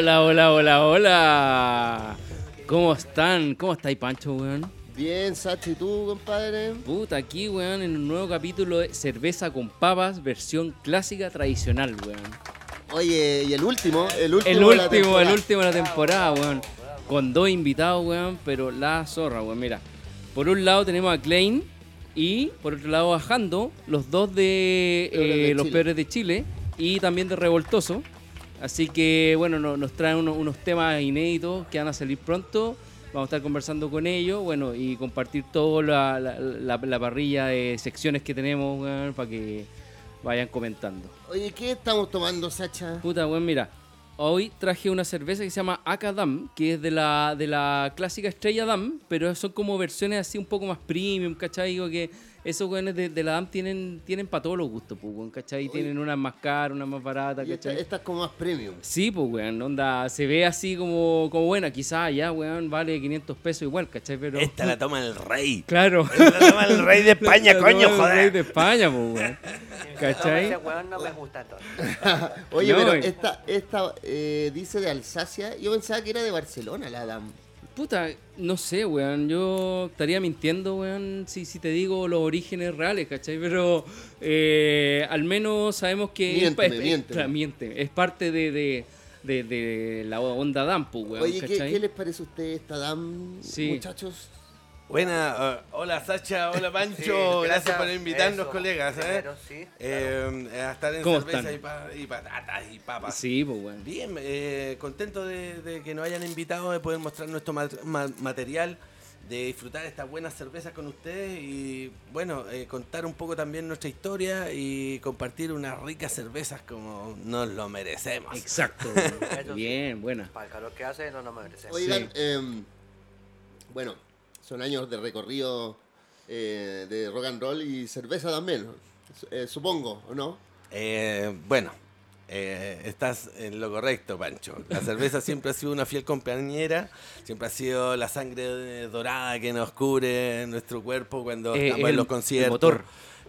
Hola, hola, hola, hola. ¿Cómo están? ¿Cómo estáis, Pancho, weón? Bien, Sachi, ¿y tú, compadre? Puta, aquí, weón, en un nuevo capítulo de Cerveza con Papas, versión clásica tradicional, weón. Oye, y el último, el último. El de la último, el temporada. último de la temporada, weón. Con dos invitados, weón, pero la zorra, weón. Mira, por un lado tenemos a Klein y por otro lado a Jando, los dos de, Peores eh, de Los. Peores de Chile y también de Revoltoso. Así que, bueno, no- nos traen uno- unos temas inéditos que van a salir pronto. Vamos a estar conversando con ellos, bueno, y compartir toda la, la- la- la parrilla de secciones que tenemos, weón, para que vayan comentando. Oye, ¿qué estamos tomando, Sacha? Puta, weón, mira. Hoy traje una cerveza que se llama Akadam, que es de la, de la clásica Estrella Dam, pero son como versiones así un poco más premium, ¿cachai? Digo que esos weones de, de la Dam tienen, tienen para todos los gustos, pues, weón, ¿cachai? Oye. Tienen unas más caras, unas más baratas, esta, ¿cachai? esta es como más premium. Sí, pues, weón, onda, se ve así como, como buena, quizás ya, weón, vale 500 pesos igual, ¿cachai? Pero... Esta la toma el rey. Claro. Esta la toma el rey de España, coño, toma el rey joder. de España, pues, weón. ¿Cachai? Ese weón no me gusta todo. Oye, No, pero y- esta, esta eh, dice de Alsacia. Yo pensaba que era de Barcelona, la Dam. Puta, no sé, weón. Yo estaría mintiendo, weón, si, si te digo los orígenes reales, ¿cachai? Pero eh, al menos sabemos que... Miénteme, es, es- miénteme. miente. Es parte de, de, de- de la onda Dampu, weón, Oye, ¿qué, ¿cachai? qué les parece a ustedes esta Dam, Sí. muchachos? Buena, uh, hola Sacha, hola Pancho, Sí, gracias, gracias. por invitarnos, Eso, colegas. ¿eh? primero, sí, Eh, a estar en ¿Cómo cerveza están? y, pa- y patatas y papas. Sí, pues, weón. Bien, eh, contento de, de que nos hayan invitado, de poder mostrar nuestro ma- ma- material, de disfrutar estas buenas cervezas con ustedes y, bueno, eh, contar un poco también nuestra historia y compartir unas ricas cervezas como nos lo merecemos. Exacto, sí. Bien, buena. Para el calor que hace, no nos merecemos. Oigan, em, bueno, son años de recorrido eh, de rock and roll y cerveza también, eh, supongo, ¿o no? Eh, bueno, eh, estás en lo correcto, Pancho. La cerveza siempre ha sido una fiel compañera, siempre ha sido la sangre dorada que nos cubre nuestro cuerpo cuando Eh, estamos el- en los el conciertos. motor.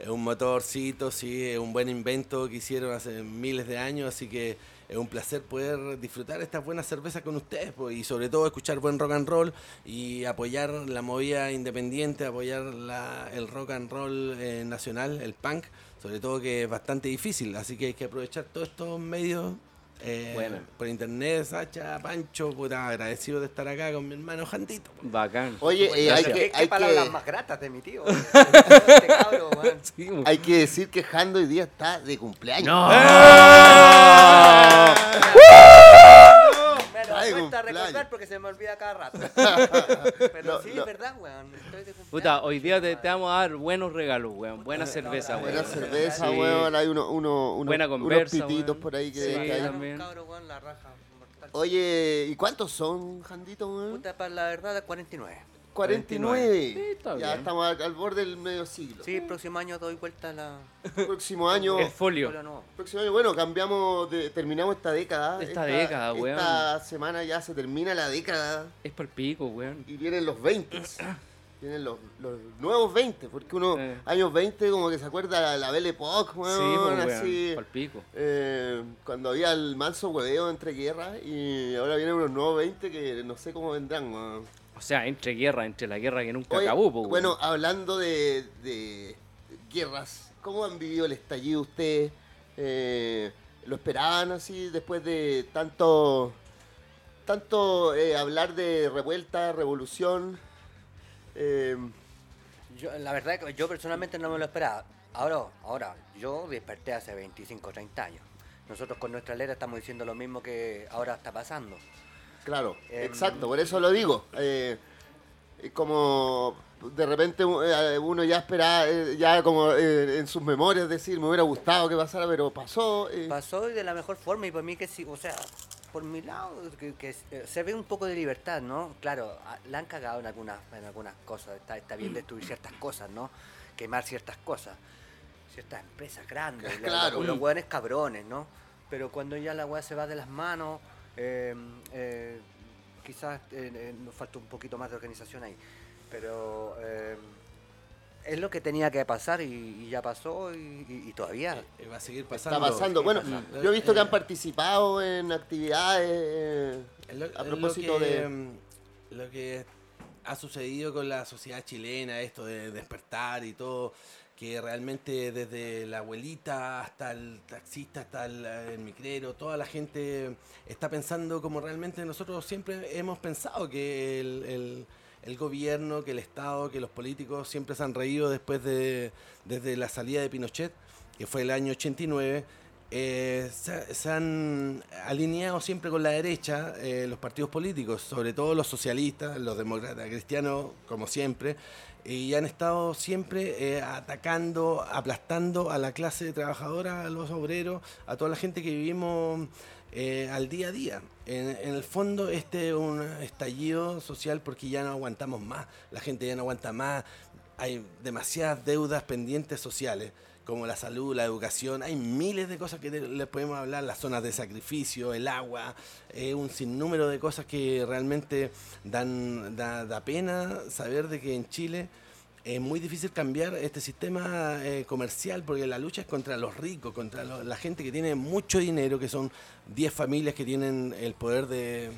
Un motorcito, sí, un buen invento que hicieron hace miles de años, así que es un placer poder disfrutar estas buenas cervezas con ustedes y sobre todo escuchar buen rock and roll y apoyar la movida independiente, apoyar la- el rock and roll eh, nacional, el punk, sobre todo que es bastante difícil, así que hay que aprovechar todos estos medios. Eh, Bueno. por internet, Sacha, Pancho, puta, agradecido de estar acá con mi hermano Jandito. Bacán. Oye, eh, hay ¿Qué, que, qué hay palabras que, más gratas de mi tío? Este cabro. Sí, hay que decir que Jando hoy día está de cumpleaños. No. Me Ay, cuesta cumpleaños. recordar porque se me olvida cada rato. Pero No, sí, no. es verdad, weón. Estoy de cumpleaños. Puta, hoy día te, te vamos a dar buenos regalos, weón. Buena cerveza, weón. Buena cerveza, Sí. weón. Hay uno, uno, unos, Buena unos conversa, pititos weón. por ahí que, Sí, que hay. También. cabro, weón, la raja mortal. Oye, ¿y cuántos son, Jandito, weón? Puta, para la verdad, 49. 49. Sí, está ya bien. estamos al, al borde del medio siglo. Sí, el próximo año doy vuelta a la. Próximo año, El folio. Próximo año, bueno, cambiamos, de- terminamos esta década. Esta década, weón. Esta semana ya se termina la década Es para el pico, weón. y vienen los 20. Vienen los, los nuevos 20, porque uno, Eh. años 20, como que se acuerda la, la Belle Époque, Sí, weón, pues, así. weón. Para el pico. Eh, cuando había el manso hueveo entre guerras y ahora vienen unos nuevos 20 que no sé cómo vendrán. weón. O sea, entre guerra, entre la guerra que nunca Oye, acabó, po, bueno, hablando de, de guerras, ¿cómo han vivido el estallido ustedes? Eh, ¿Lo esperaban así después de tanto, tanto eh, hablar de revuelta, revolución? Eh, Yo, la verdad que yo personalmente no me lo esperaba. Ahora, ahora, yo desperté hace 25, 30 años. Nosotros con nuestra letra estamos diciendo lo mismo que ahora está pasando. Claro, Em, exacto, por eso lo digo. Eh, como de repente eh, uno ya esperaba, eh, ya como eh, en sus memorias decir, me hubiera gustado que pasara, pero pasó. Pasó de la mejor forma y por mí que sí, o sea, por mi lado, que, que se- ve un poco de libertad, ¿no? Claro, a- la han cagado en algunas, en algunas cosas, está, está bien destruir ciertas cosas, ¿no? Quemar ciertas cosas, ciertas empresas grandes, la- Claro. los, los hueones cabrones, ¿no? Pero cuando ya la weá se va de las manos, eh, eh, quizás eh, eh, nos falta un poquito más de organización ahí, pero... eh, es lo que tenía que pasar y, y ya pasó y, y- y todavía Eh, va a seguir pasando. está pasando. Bueno, yo he visto que Eh, han participado en actividades eh, lo- a lo propósito que, de... mm, Lo que ha sucedido con la sociedad chilena, esto de despertar y todo, que realmente desde la abuelita hasta el taxista, hasta el, el micrero, toda la gente está pensando como realmente nosotros siempre hemos pensado que el, el- el gobierno, que el Estado, que los políticos siempre se han reído después de desde la salida de Pinochet, que fue el año 89, eh, se, se han alineado siempre con la derecha eh, los partidos políticos, sobre todo los socialistas, los demócratas cristianos, como siempre, y han estado siempre eh, atacando, aplastando a la clase trabajadora, a los obreros, a toda la gente que vivimos eh, al día a día. En, en el fondo este es un estallido social porque ya no aguantamos más, la gente ya no aguanta más, hay demasiadas deudas pendientes sociales como la salud, la educación, hay miles de cosas que les podemos hablar, las zonas de sacrificio, el agua, eh, un sinnúmero de cosas que realmente dan da, da pena saber de que en Chile es muy difícil cambiar este sistema eh, comercial porque la lucha es contra los ricos, contra lo- la gente que tiene mucho dinero, que son 10 familias que tienen el poder de,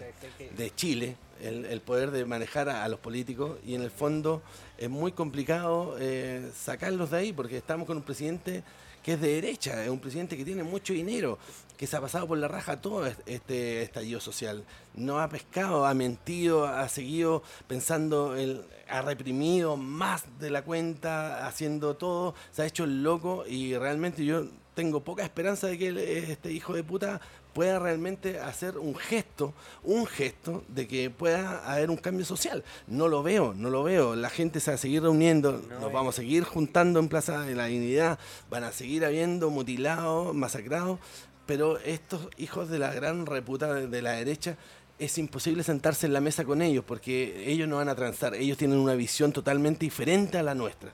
de Chile, el, poder de manejar a, los políticos y en el fondo es muy complicado eh, sacarlos de ahí porque estamos con un presidente que es de derecha, es un presidente que tiene mucho dinero, que se ha pasado por la raja todo est- este estallido social. No ha pescado, ha mentido, ha seguido pensando, el, ha reprimido más de la cuenta, haciendo todo, se ha hecho el loco y realmente yo tengo poca esperanza de que este hijo de puta pueda realmente hacer un gesto, un gesto de que pueda haber un cambio social. No lo veo, no lo veo. La gente se va a seguir reuniendo, nos y- vamos a seguir juntando en Plaza de la Dignidad, van a seguir habiendo mutilados, masacrados, pero estos hijos de la gran reputa de la derecha es imposible sentarse en la mesa con ellos porque ellos no van a transar, ellos tienen una visión totalmente diferente a la nuestra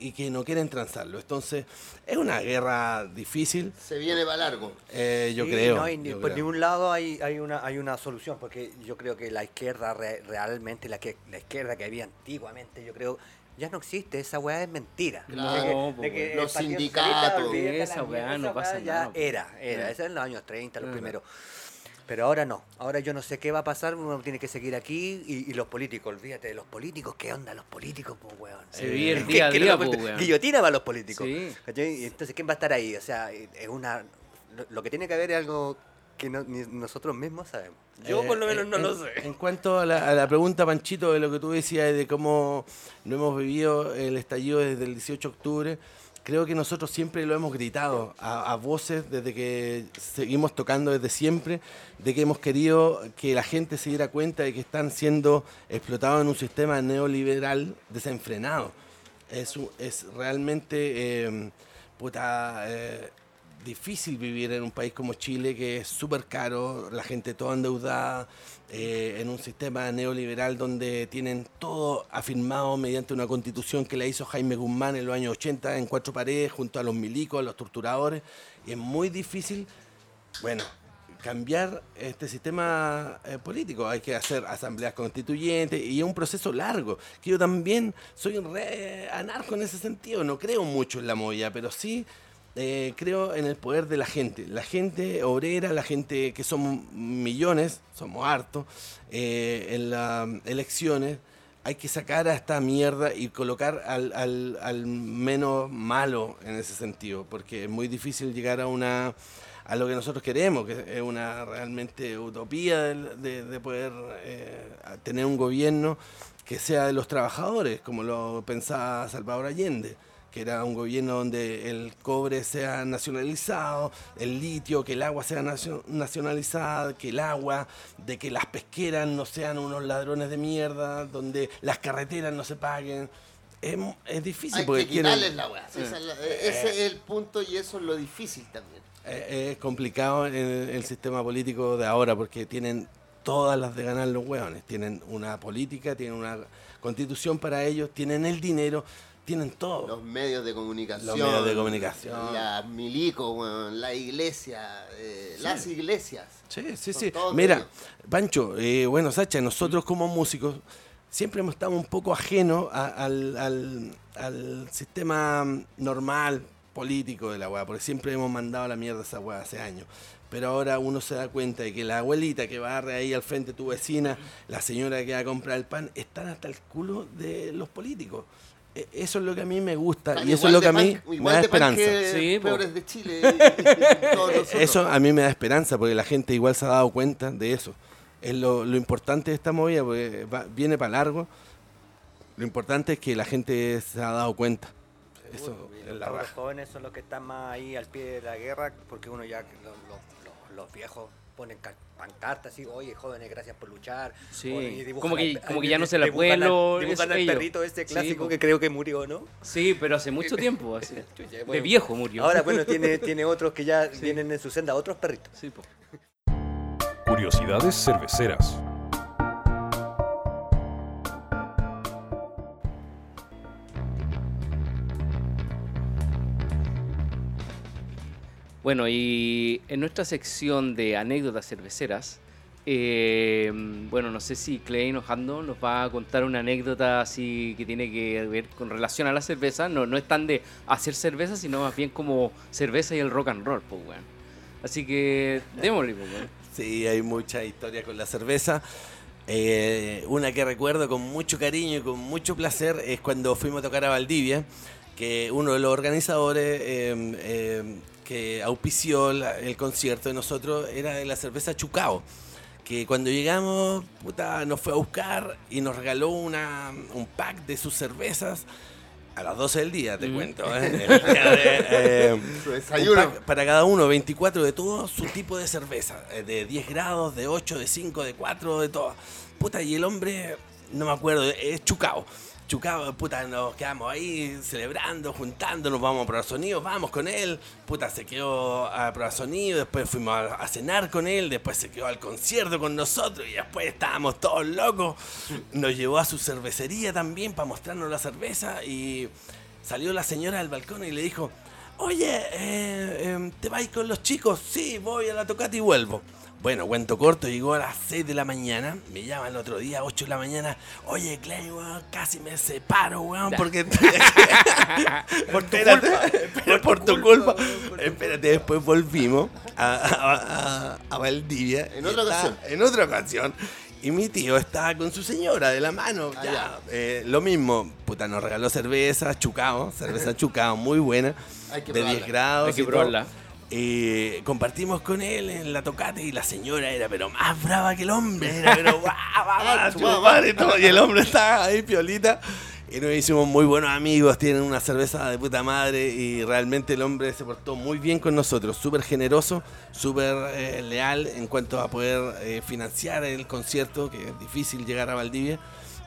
y que no quieren transarlo. Entonces, es una guerra difícil, Se viene para largo. eh, yo Sí, creo. no, y ni- yo por creo. ningún lado hay, hay, una, hay una solución, porque yo creo que la izquierda re- realmente, la, que, la izquierda que había antiguamente, yo creo, ya no existe, esa weá es mentira. Claro, De que- po, de que weón. el Los sindicatos. Esa weá no pasa ya nada, po. Era, era, esa es en los años 30, los Ah. primeros. Pero ahora no, ahora yo no sé qué va a pasar, uno tiene que seguir aquí y, y los políticos, olvídate de los políticos, ¿qué onda los políticos, pues weón? Se vive el ¿Qué- día a qué día, po, weón. Guillotina para los políticos. Sí. Entonces, ¿quién va a estar ahí? O sea, es una. Lo, que tiene que haber es algo que no- ni nosotros mismos sabemos. Yo, Eh, por lo menos, en- no en- lo sé. En cuanto a la, a la pregunta, Panchito, de lo que tú decías, de cómo no hemos vivido el estallido desde el 18 de octubre, creo que nosotros siempre lo hemos gritado a, voces desde que seguimos tocando desde siempre, de que hemos querido que la gente se diera cuenta de que están siendo explotados en un sistema neoliberal desenfrenado. Es realmente eh, puta, eh, difícil vivir en un país como Chile, que es súper caro, la gente toda endeudada, eh, en un sistema neoliberal donde tienen todo afirmado mediante una constitución que la hizo Jaime Guzmán en los años 80 en cuatro paredes, junto a los milicos, a los torturadores, y es muy difícil, bueno, cambiar este sistema eh, político. Hay que hacer asambleas constituyentes y es un proceso largo. Que yo también soy re anarco en ese sentido. No creo mucho en la movida, pero sí eh, creo en el poder de la gente. La gente obrera, la gente que somos millones, somos hartos, eh, en las elecciones. Hay que sacar a esta mierda y colocar al, al- al menos malo en ese sentido, porque es muy difícil llegar a una a lo que nosotros queremos, que es una realmente utopía del- de, de poder eh, tener un gobierno que sea de los trabajadores, como lo pensaba Salvador Allende, que era un gobierno donde el cobre sea nacionalizado, el litio, que el agua sea nacio- nacionalizada, que el agua, de que las pesqueras no sean unos ladrones de mierda, donde las carreteras no se paguen. Es, es difícil Hay porque que quieren- quitarles la weá. sí, esa la- ese es el punto y eso es lo difícil también. Eh, Es complicado el, el sistema político de ahora porque tienen todas las de ganar los hueones. Tienen una política, tienen una constitución para ellos, tienen el dinero, tienen todo. Los medios de comunicación. Los medios de comunicación. Las milicos, weón, la iglesia, eh, las iglesias. Sí, sí, sí. Mira. Pancho, eh, bueno, Sacha, nosotros como músicos siempre hemos estado un poco ajenos a- al, al- al sistema normal político de la weá, porque siempre hemos mandado a la mierda esa weá hace años. Pero ahora uno se da cuenta de que la abuelita que barre ahí al frente de tu vecina, la señora que va a comprar el pan, están hasta el culo de los políticos. E- Eso es lo que a mí me gusta y eso es lo que a mí pan- me da esperanza. Sí, po. peores de Chile. y nosotros. Eso a mí me da esperanza porque la gente igual se ha dado cuenta de eso. Es lo, lo importante de esta movida porque va- viene para largo. Lo importante es que la gente se ha dado cuenta. Eso los jóvenes son los que están más ahí al pie de la guerra, porque uno ya, los, los- los- los viejos ponen ca- pancartas así, oye, jóvenes, gracias por luchar. Sí, dibujan como que- como que ya no se la pueblo, Dibujan es al perrito este Sí, clásico po. que creo que murió, ¿no? Sí, pero hace mucho tiempo, así. Chucha, De bueno. viejo murió. Ahora, bueno, tiene, tiene otros que ya vienen en su senda, otros perritos. Sí, po. Curiosidades cerveceras. Bueno, y en nuestra sección de anécdotas cerveceras, eh, bueno, no sé si Klein o Hando nos va a contar una anécdota así que tiene que ver con relación a la cerveza. No, no es tan de hacer cerveza, sino más bien como cerveza y el rock and roll, pues, weón. Así que démosle, pues, weón. Sí, hay mucha historia con la cerveza. Eh, una que recuerdo con mucho cariño y con mucho placer es cuando fuimos a tocar a Valdivia, que uno de los organizadores eh, eh, que auspició la- el concierto de nosotros era de la cerveza Chucao. Que cuando llegamos, puta, nos fue a buscar y nos regaló una, un pack de sus cervezas a las 12 del día, te Mm. cuento. ¿eh? El día de, eh, Su desayuno. para cada uno, 24 de todo su tipo de cerveza. eh, De 10 grados, de 8, de 5, de 4, de todo. Puta, y el hombre, no me acuerdo, es Chucao. Chucao, puta, nos quedamos ahí celebrando, juntando, nos vamos a probar sonido, vamos con él. Puta, se quedó a probar sonido, después fuimos a, cenar con él, después se quedó al concierto con nosotros y después estábamos todos locos. Nos llevó a su cervecería también para mostrarnos la cerveza y salió la señora del balcón y le dijo, Oye, eh, em, ¿te vais con los chicos? Sí, voy a la tocata y vuelvo. Bueno, cuento corto, llegó a las 6 de la mañana, me llama el otro día, 8 de la mañana, oye, Clay, weón, casi me separo, weón, porque... por tu culpa. por tu culpa. Espérate, después volvimos a, a- a- a Valdivia. En otra ocasión. En otra ocasión. Y mi tío estaba con su señora de la mano. Ah, ya. ya. Eh, lo mismo, puta, nos regaló cerveza, chucao, cerveza chucao, muy buena. Hay que de 10 probarla. grados. Hay que todo. Eh, compartimos con él en la tocata y la señora era pero más brava que el hombre, era pero guau, guau, Ah, todo, y el hombre estaba ahí piolita. Y nos hicimos muy buenos amigos, tienen una cerveza de puta madre y realmente el hombre se portó muy bien con nosotros, súper generoso, súper eh, leal en cuanto a poder eh, financiar el concierto, que es difícil llegar a Valdivia.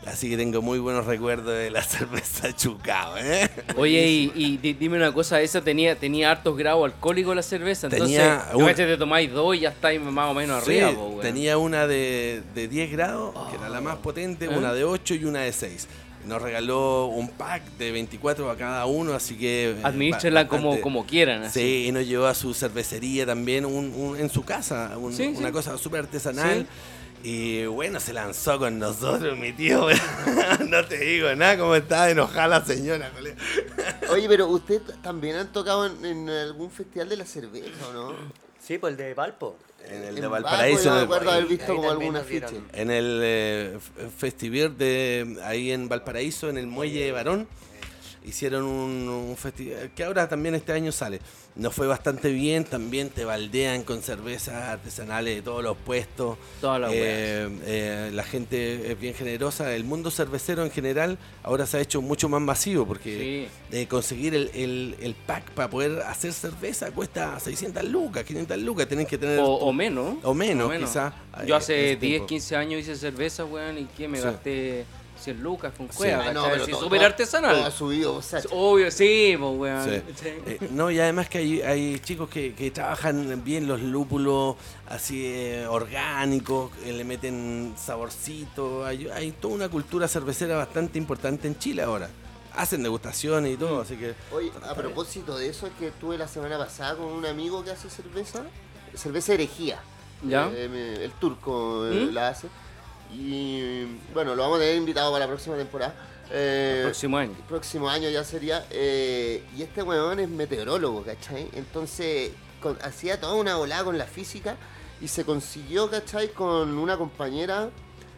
Así que tengo muy buenos recuerdos de la cerveza Chucao, ¿eh? Oye, y, y di- dime una cosa, esa tenía, tenía hartos grados alcohólicos la cerveza, entonces Tenía un- caché, te tomáis dos y ya estáis más o menos arriba, po, weón. tenía una de, de 10 grados, que era la más potente, ¿Eh? una de 8 y una de 6. Nos regaló un pack de 24 a cada uno, así que... eh, Administrenla ba- como, bastante. como quieran. así. Sí, y nos llevó a su cervecería también, un- un- en su casa, un- Sí, una sí. cosa súper artesanal. Y bueno, se lanzó con nosotros, mi tío. no te digo nada, cómo estaba enojada la señora, colega. Oye, pero usted también han tocado en, en algún festival de la cerveza, ¿o no? Sí, pues el de Valpo. En el En de Valpo, Valparaíso. yo me el- acuerdo haber visto como dieron- afiche. En el eh, f- Festival de ahí en Valparaíso, en el muelle de Varón. hicieron un, un festival que ahora también este año sale. Nos fue bastante bien, también te baldean con cervezas artesanales de todos los puestos. Todas las Eh, eh, la gente es bien generosa. El mundo cervecero en general ahora se ha hecho mucho más masivo porque eh, conseguir el, el- el pack para poder hacer cerveza cuesta 600 lucas, 500 lucas. Tienen que tener. O, tu- o menos. o menos, quizá. Yo eh, hace ese 10, tiempo. 15 años hice cerveza, weón, y que me Sí. gasté 100 lucas con Sí. cueva, Ah, no, pero Sí, todo- artesanal. todo ha subido, o sea, Obvio, sí, pues, weón. Sí. Sí. Eh, no, y además que hay, hay chicos que, que trabajan bien los lúpulos así eh, orgánicos, eh, le meten saborcito. Hay, hay toda una cultura cervecera bastante importante en Chile ahora. Hacen degustaciones y todo, Mm. así que. Oye, a propósito de eso, es que estuve la semana pasada con un amigo que hace cerveza, cerveza herejía. ¿Ya? Eh, el turco ¿Mm? la hace. Y bueno, lo vamos a tener invitado para la próxima temporada. Eh, El próximo año. próximo año ya sería. eh, y este weón es meteorólogo, ¿cachai? Entonces con- hacía toda una volada con la física y se consiguió, ¿cachai? Con una compañera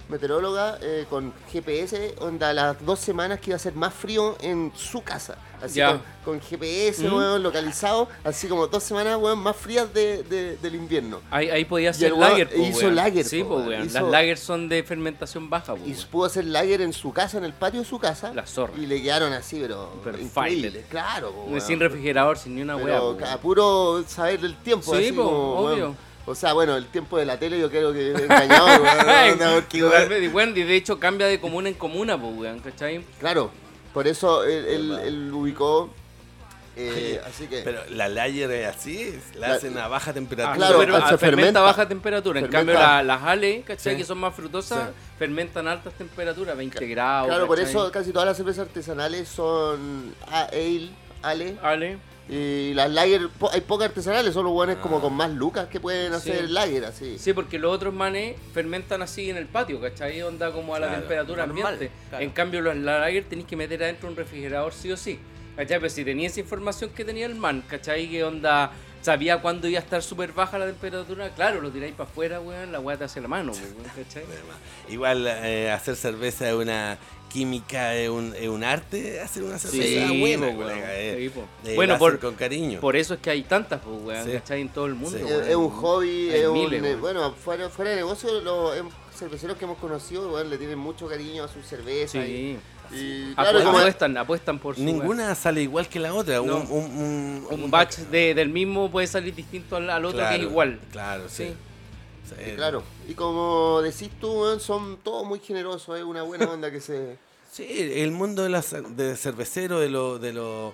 meteoróloga eh, con GPS, onda las dos semanas que iba a ser más frío en su casa. Así con, con GPS, Mm. weón, localizado, así como dos semanas, weón, más frías de, de- del invierno. Ahí, ahí podía hacer el lager, po, hizo weón. lager, Sí, po, weón. Hizo- Las lager son de fermentación baja, po, Y pudo hacer lager en su casa, en el patio de su casa. La zorra. Y le quedaron así, pero fighter. Claro, weón. Sin refrigerador, sin ni una weá. A puro saber el tiempo. Sí, así como, obvio. O sea, bueno, el tiempo de la tele yo creo que he engañado. weón, y de hecho cambia de comuna en comuna, pues, weón, ¿cachai? claro, por eso él, él- él ubicó. eh, así que. Pero la layer es así, la, La- hacen a baja temperatura. Ah, claro, pero, se fermenta, fermenta. a baja temperatura. En cambio, la- las ale, ¿cachai? Sí. Que son más frutosas, Sí. fermentan a altas temperaturas, 20 grados. claro, por eso casi todas las cervezas artesanales son ale, ale. Ale. Y las lager, po- hay pocas artesanales, son los buenos Ah. como con más lucas que pueden Sí. hacer lager, así. Sí, porque los otros manes fermentan así en el patio, ¿cachai? Onda como a la Claro, temperatura normal, ambiente. claro. En cambio, los la lager tenéis que meter adentro un refrigerador sí o sí. ¿Cachai? Pero si tenía esa información que tenía el man, ¿cachai? Que onda sabía cuándo iba a estar súper baja la temperatura, claro, lo tiráis para afuera, weón, la weá te hace la mano, weón, ¿cachai? Igual eh, hacer cerveza es una química, es un, es un arte, hacer una cerveza Sí, buena, po, colega, eh. Sí. Eh, Bueno, por- con cariño. Por eso es que hay tantas, pues, weón, Sí. ¿cachai? En todo el mundo, Sí. Es, un hobby, es un, miles, eh, bueno, fuera, fuera de negocio, los em- cerveceros que hemos conocido, weón, le tienen mucho cariño a su cerveza. Sí. Y, y claro, apuestan, apuestan por su Ninguna sale igual que la otra. No. Un, un. Un batch de- del mismo puede salir distinto al, al otro que es igual. Claro, sí. Sí. Sí. claro. Y como decís tú, son todos muy generosos, es una buena onda que se... Sí, el mundo de, la, de cervecero, de, lo, de, lo-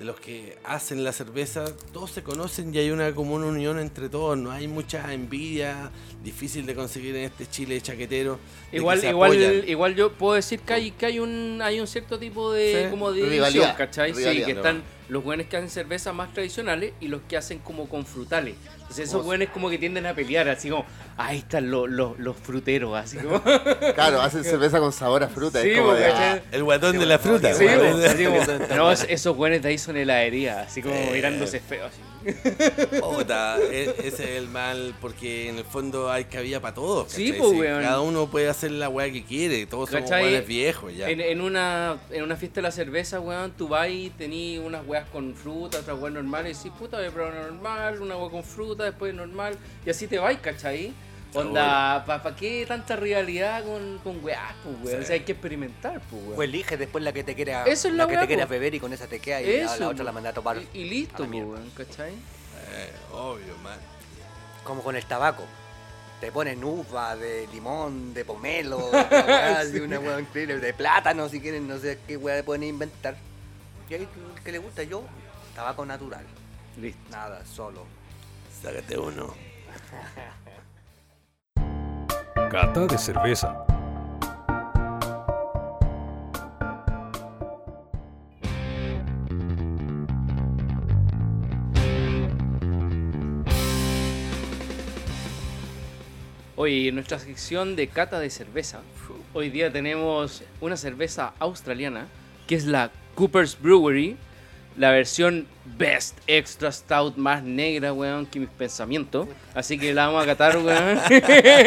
de los que hacen la cerveza, todos se conocen y hay una común unión entre todos. No hay mucha envidia, difícil de conseguir en este Chile chaquetero. Igual, igual, apoyan. igual yo puedo decir que hay, que hay un hay un cierto tipo de Sí. como de Rivalidad, división, ¿cachai? Sí, rivalidad. que están los buenos que hacen cervezas más tradicionales y los que hacen como con frutales. Entonces esos buenos como que tienden a pelear, así como, ahí están los, los, los fruteros, así como. Claro, hacen cerveza con sabor a fruta. Sí, es como porque de, ¿cachai? ah, El guatón de la fruta. Sí, como, no, es- esos buenos de ahí son heladería, así como mirándose feo, así. Puta, e- ese es el mal, porque en el fondo hay cabida para todos. Sí, Si weón. Cada uno puede hacer la weá que quiere, todos somos ¿Cachai? weones viejos ya. En, en una, en una fiesta de la cerveza, weón, tú vas y tenés unas weas con fruta, otras weas normales, y decís, puta, voy a probar normal, una wea con fruta, después normal, y así te vais, ¿cachai? Onda, ¿para qué tanta rivalidad con, con weas, pues, weón? O sea, hay que experimentar, pues, weón. Pues elige después la que te quiera, Eso es la que weá, te quieras po. beber y con esa te queda y la- Eso, la, otra la manda a tomar. Y, y listo, la pues, weón, ¿cachai? Eh, obvio, man. Como con el tabaco. Te ponen uva, de limón, de pomelo, de weá, así, una hueá increíble, de plátano si quieren, no sé qué le pueden inventar. Y ahí el que le gusta yo, tabaco natural. Listo. Nada, solo. Sácate uno. Cata de cerveza. Hoy en nuestra sección de cata de cerveza, hoy día tenemos una cerveza australiana que es la Cooper's Brewery, la versión Best Extra Stout más negra, weón, que mis pensamientos. Así que la vamos a catar, weón.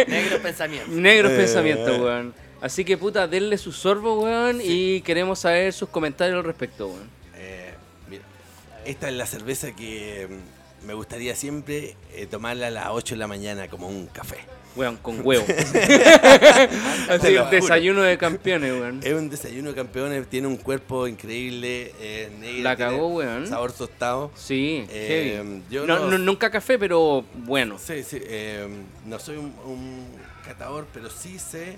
Negro pensamiento. Negros pensamientos, weón. Así que puta, denle su sorbo, weón, y queremos saber sus comentarios al respecto, weón. Eh, mira, esta es la cerveza que mm, me gustaría siempre eh, tomarla a las 8 de la mañana como un café. Weón, con huevo. Así, desayuno de campeones, weón. Es un desayuno de campeones, tiene un cuerpo increíble, eh, negra, La cagó, weón. Sabor tostado. Sí, Eh, heavy. yo no, no- no- nunca café, pero bueno. Sí, sí, eh, no soy un, un catador, pero sí sé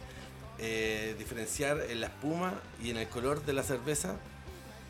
eh, diferenciar en la espuma y en el color de la cerveza.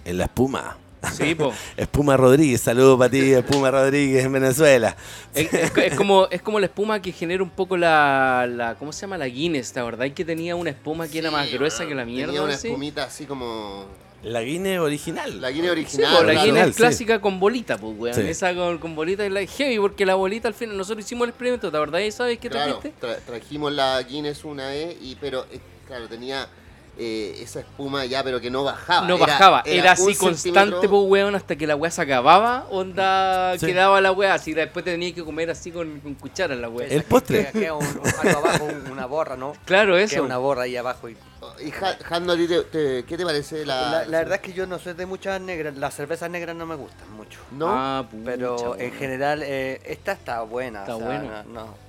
En la espuma. Sí, po. Espuma Rodríguez, saludos para ti, Espuma Rodríguez en Venezuela. Es, es- es como, es como la espuma que genera un poco la, la. ¿Cómo se llama? La Guinness, ¿la verdad? Que tenía una espuma que era más gruesa que la mierda. Tenía una así. espumita así como. La Guinness original. La Guinea Sí, original. po, la claro. Guinness clásica con bolita, pues, weón. Sí. Esa con, con bolita es la heavy, porque la bolita al final. Nosotros hicimos el experimento, ¿te verdad? ¿Sabes qué Claro, trajiste? tra- trajimos la Guinness una vez, y, pero eh, claro, tenía eh, esa espuma ya, pero que no bajaba. No bajaba, era, así constante, pues, weón, hasta que la weá se acababa, onda, Sí. quedaba la weá, así después te tenías que comer así con, con cuchara la weá. El postre. Queda, queda un- un- algo abajo, un- una borra, ¿no? Claro, eso. una borra ahí abajo. Y... Y Ja- Jando, ¿a ti te- te- ¿qué te parece la.? La, la verdad es que yo no soy de muchas negras. Las cervezas negras no me gustan mucho. ¿No? Ah, pucha, Pero en general, eh, esta está buena. Está o sea, buena. No, no.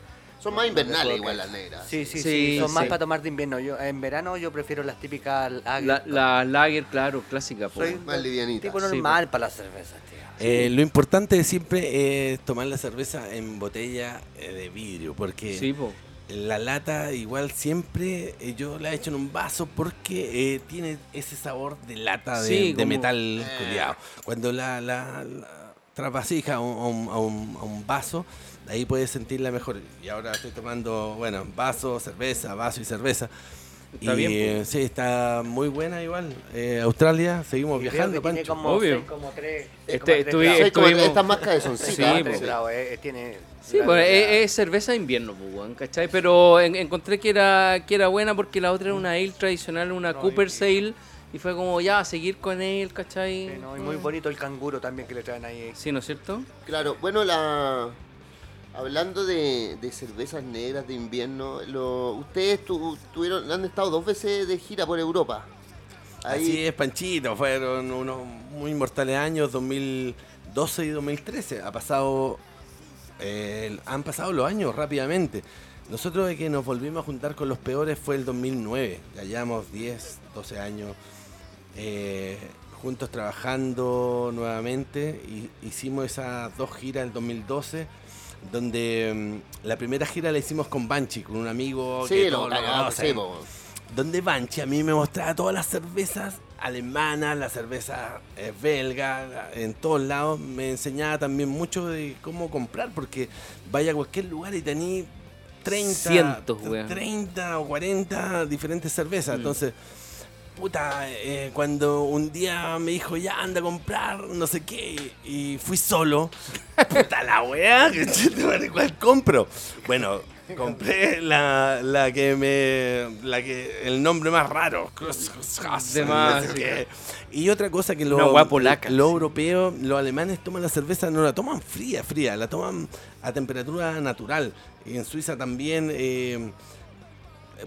Son más invernales igual las negras. Sí, sí, Sí, sí. Son más sí. para tomar de invierno. Yo En verano yo prefiero las típicas lager. La, la lager, claro, clásica, pues. Soy Más livianitas. tipo Sí, normal para las cervezas, tío. Eh, lo importante siempre es tomar la cerveza en botella eh, de vidrio, porque Sí, po. la lata igual siempre eh, yo la he hecho en un vaso porque eh, tiene ese sabor de lata de, Sí, de como- metal Eh. Cuando la, la, la trasvasija un- a un- a un vaso, ahí puedes sentirla mejor. Y ahora estoy tomando, bueno, vaso, cerveza, vaso y cerveza. Está y bien, eh, sí, está muy buena igual. Eh, Australia, seguimos Y viajando, tiene Pancho. como Obvio. seis, como tres- Este, como tres estuvimos- estas más cabezoncitas. Sí, po. tres grados, eh, tiene Sí, pues es, es cerveza de invierno, pues, ¿cachai? Pero en- encontré que era, que era buena porque la otra era una ale tradicional, una No, Cooper Sale, y fue como ya, a seguir con él, ¿cachai? Sí, no, y muy bonito el canguro también que le traen ahí. Sí, ¿no es cierto? Claro, bueno, la hablando de, cervezas negras de invierno, ustedes tu- tuvieron, han estado dos veces de gira por Europa. Así es, Panchito, fueron unos muy inmortales años, 2012 y 2013. Ha pasado, eh, han pasado los años rápidamente. Nosotros de que nos volvimos a juntar con los peores fue el 2009. Ya llevamos 10, 12 años eh, juntos trabajando nuevamente. Hicimos esas dos giras el 2012. Donde mm, la primera gira la hicimos con Banchi, con un amigo Sí, que lo lo conocen donde Banchi a mí me mostraba todas las cervezas alemanas, las cervezas eh, belgas, en todos lados. Me enseñaba también mucho de cómo comprar, porque vaya a cualquier lugar y tení 30, Cientos, weón. 30 o 40 diferentes cervezas. Mm. Entonces, puta, eh, cuando un día me dijo, ya anda a comprar, no sé qué, y fui solo, puta la weá, ¿cuál compro? Bueno, compré la, la que me. la que. el nombre más raro. De más, no sé. Y otra cosa que Una weá polaca, los sí. europeos, los alemanes toman la cerveza, no la toman fría, fría, la toman a temperatura natural. Y en Suiza también. eh,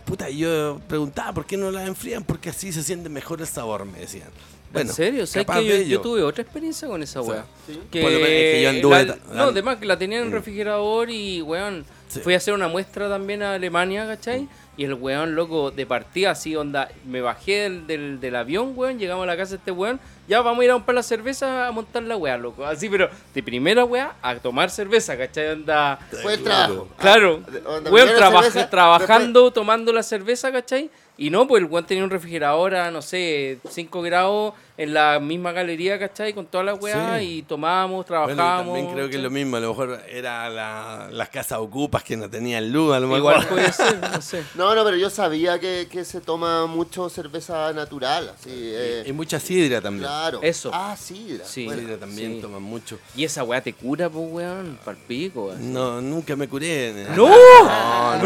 Puta, yo preguntaba por qué no la enfrían, porque así se siente mejor el sabor, me decían. Bueno, ¿En serio? ¿Sabes capaz que yo, yo tuve otra experiencia con esa weá? Sí. Que, Por lo menos es que yo anduve la- no, además que la tenía en el Mm. refrigerador y, weón, Sí. fui a hacer una muestra también a Alemania, ¿cachai? Mm. Y el weón, loco, de partida así, onda, me bajé del, del, del avión, weón, llegamos a la casa de este weón, ya vamos a ir a comprar la cerveza a montar la weá, loco. Así, pero de primera weá a tomar cerveza, ¿cachai? Onda... Fue el trabajo. Claro, Ah, onda, weón, cerveza, trabajando, tomando la cerveza, ¿cachai? Y no, pues el weón tenía un refrigerador a, no sé, 5 grados en la misma galería, ¿cachai? Con todas las weas Sí. y tomábamos, Bueno, trabajábamos. también creo que es lo mismo, a lo mejor era la- las casas ocupas que no tenían luz, a lo mejor. Igual puede ser, no sé. No, no, pero yo sabía que, que se toma mucho cerveza natural, así. eh, y mucha sidra también. claro. Eso. Ah, sidra. Sí. Bueno, sidra también sí. toman mucho. Y esa weá te cura, pues, weón, palpico, weón. No, nunca me curé. en- ¡No!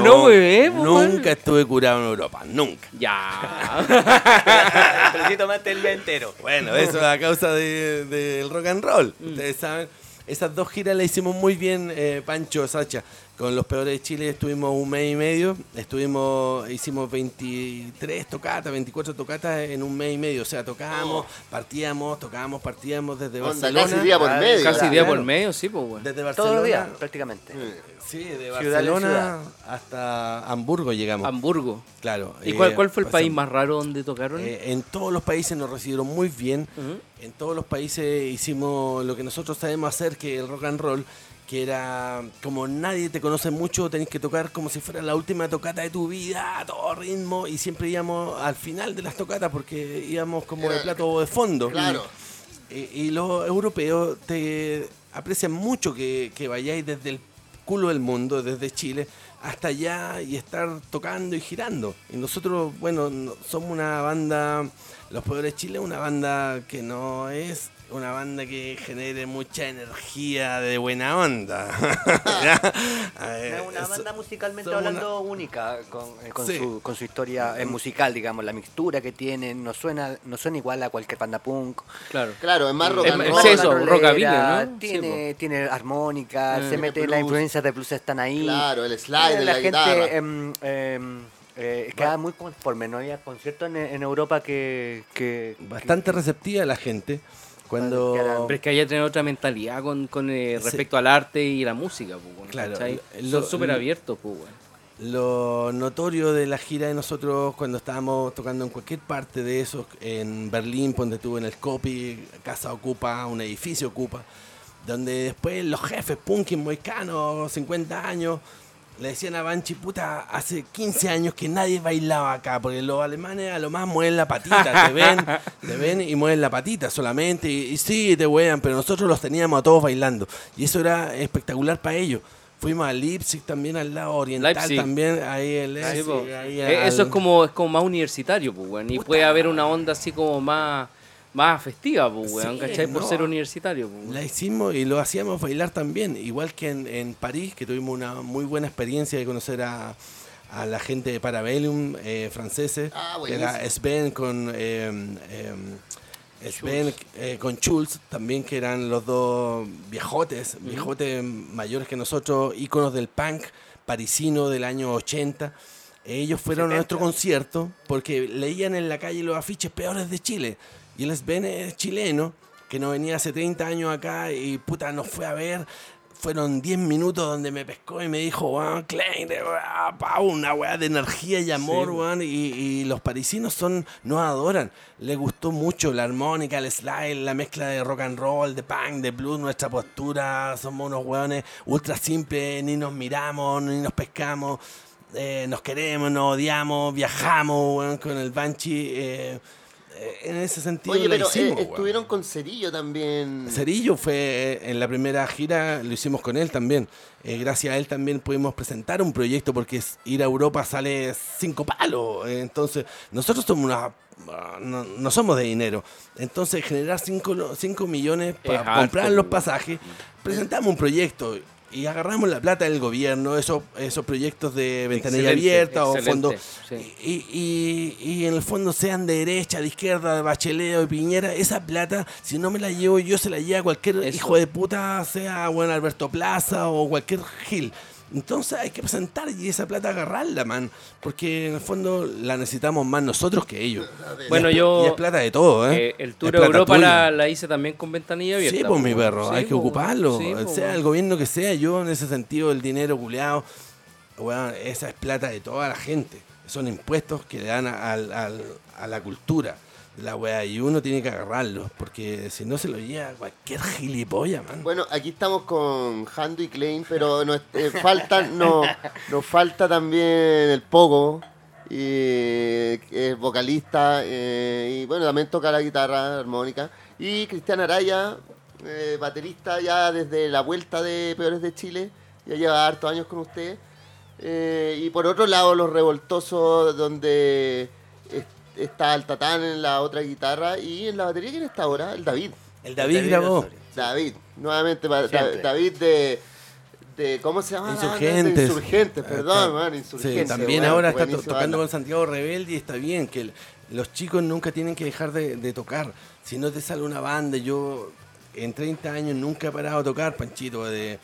No, bebé, pues, weón. Nunca estuve curado en Europa, nunca. Ya. Pero sí tomaste el día entero. Bueno, eso es a causa de- del rock and roll. Mm. Ustedes saben, esas dos giras las hicimos muy bien, eh, Pancho, Sacha. Con los peores de Chile estuvimos un mes y medio, estuvimos, hicimos 23 tocatas, 24 tocatas en un mes y medio, o sea, tocábamos, partíamos, tocábamos, partíamos desde Onda, Barcelona. casi día por Claro, medio. Casi claro. día por medio, sí, pues, weón. Desde Todos los días, Barcelona, prácticamente. sí, de Barcelona ciudad. hasta Hamburgo llegamos. Hamburgo. claro. ¿Y eh, cuál, cuál fue el país más raro donde tocaron? Eh, en todos los países nos recibieron muy bien. En todos los países hicimos lo que nosotros sabemos hacer, que el rock and roll, que era como nadie te conoce mucho, tenés que tocar como si fuera la última tocata de tu vida, a todo ritmo, y siempre íbamos al final de las tocatas porque íbamos como de Era- plato de fondo. Claro. Y, y los europeos te aprecian mucho que, que vayáis desde el culo del mundo, desde Chile, hasta allá y estar tocando y girando. Y nosotros, bueno, no- somos una banda, Los Peores Chile, una banda que no es una banda que genere mucha energía de buena onda. ¿Ya? Eh, Es una so- banda musicalmente una- hablando única con, eh, con Sí. su, con su historia eh, musical, digamos, la mixtura que tiene, no suena, no suena igual a cualquier banda punk. Claro. Claro, es más rock Es- and es roll. eso, rollera, rockabilly, ¿no? Tiene, tiene armónica, Eh. se mete, las influencias de blues están ahí. Claro, el slide de la, la, gente guitarra. em, eh, queda muy conforme, no había conciertos en, en Europa que, que Bastante receptiva la gente. Cuando... Pero es que allá tienen otra mentalidad con, con eh, Sí. respecto al arte y la música, pues, Claro, lo- Son súper abiertos, pues. Lo notorio de la gira de nosotros cuando estábamos tocando en cualquier parte de esos, en Berlín, donde estuve en el Copy, Casa Ocupa, un edificio ocupa, donde después los jefes punky moicanos, 50 años, le decían a Banchi, puta, hace 15 años que nadie bailaba acá, porque los alemanes a lo más mueven la patita, te ven, te ven y mueven la patita solamente, y, y sí, te wean, pero nosotros los teníamos a todos bailando, y eso era espectacular para ellos. Fuimos a Leipzig también al lado oriental Leipzig. también, ahí en Sí, Leipzig, ahí al- Eso es como, es como más universitario, pues. Y puede haber una onda así como más, más festiva, pues, weón, Sí, ¿cachai? Por no. ser universitario, pues. La hicimos y lo hacíamos bailar también, igual que en, en París, que tuvimos una muy buena experiencia de conocer a, a la gente de Parabellum, eh, franceses, Ah, que era. Sven con eh, eh, Sven eh, con Schulz, también que eran los dos viejotes, viejotes mayores que nosotros, íconos del punk parisino del año 80. Ellos fueron a 70. nuestro concierto porque leían en la calle los afiches peores de Chile. Y el Sven es chileno, que no venía hace 30 años acá y puta nos fue a ver. Fueron 10 minutos donde me pescó y me dijo, weón, Klein, una weá de energía y amor, weón. Y, y los parisinos son, nos adoran. Les gustó mucho la armónica, el slide, la mezcla de rock and roll, de punk, de blues, nuestra postura. Somos unos weones ultra simples, ni nos miramos, ni nos pescamos. eh, nos queremos, nos odiamos, viajamos, weón, con el Banshee. eh, en ese sentido Oye, la pero hicimos, eh, estuvieron con Cerillo también. Cerillo fue eh, en la primera gira, lo hicimos con él también. Eh, gracias a él también pudimos presentar un proyecto porque ir a Europa sale cinco palos. Eh, entonces, nosotros somos una. ah, No, no somos de dinero. Entonces, generar 5 millones para comprar los pasajes, presentamos un proyecto y agarramos la plata del gobierno, esos, esos proyectos de ventanilla abierta o excelente, fondo. sí. Y, y- y en el fondo sean de derecha, de izquierda, de Bachelet o de Piñera, esa plata, si no me la llevo yo, se la lleva cualquier Eso. hijo de puta, sea bueno Alberto Plaza o cualquier Gil. Entonces hay que presentar y esa plata agarrarla, man. Porque en el fondo la necesitamos más nosotros que ellos. Bueno, Y es- yo- Y es plata de todo, ¿eh? Eh, el Tour Es Europa la, la hice también con ventanilla abierta. Sí, pues mi perro, Sí, hay que ocuparlo. sí, po, sea el gobierno que sea, yo en ese sentido, el dinero culeado, weón, esa es plata de toda la gente. Son impuestos que le dan a, la cultura la weá y uno tiene que agarrarlos, porque si no se lo lleva cualquier gilipollas, man. Bueno, aquí estamos con Hando y Klein, pero nos, eh, no, nos falta también el Pogo, y, es vocalista, eh, y bueno, también toca la guitarra armónica. Y Cristian Araya, eh, baterista ya desde la vuelta de Peores de Chile, ya lleva hartos años con usted. Eh, y por otro lado, Los Revoltosos, donde está el Tatán en la otra guitarra, y en la batería, ¿quién está ahora? El David. el David, David grabó. David, nuevamente Siempre. David de, de ¿cómo se llama? De Insurgentes. Insurgentes, perdón, Está- man, Sí, Insurgentes. también weón, ahora está to- tocando banda. con Santiago Rebelde y está bien que el- los chicos nunca tienen que dejar de, de tocar. Si no te sale una banda, yo en 30 años nunca he parado a tocar, Panchito, de,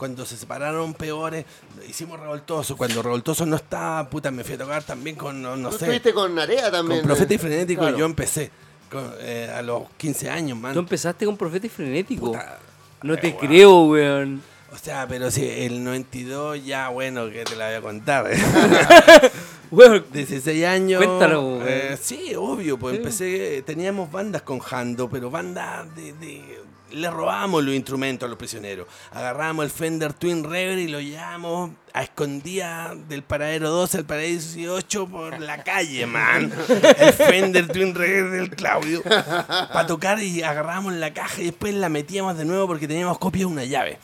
Cuando se separaron peores, hicimos revoltoso. Cuando revoltoso no estaba, puta, me fui a tocar también con, no, no Tú sé, estuviste con Narea también. con Profeta y eh. Frenético. Claro. Yo empecé con, eh, a los 15 años, man. Tú empezaste con Profeta y Frenético. Puta, no te eh, weón. creo, weón. O sea, pero si el 92 ya, bueno, que te la voy a contar. Weón, 16 años. Cuéntalo, eh, sí, obvio, pues Sí. empecé, teníamos bandas con Jando, pero bandas de, de- le robábamos los instrumentos a los prisioneros. Agarramos el Fender Twin Reverb y lo llevamos a escondida del paradero 12 al paradero 18 por la calle, man. El Fender Twin Reverb del Claudio. Para tocar y agarramos la caja y después la metíamos de nuevo porque teníamos copia de una llave.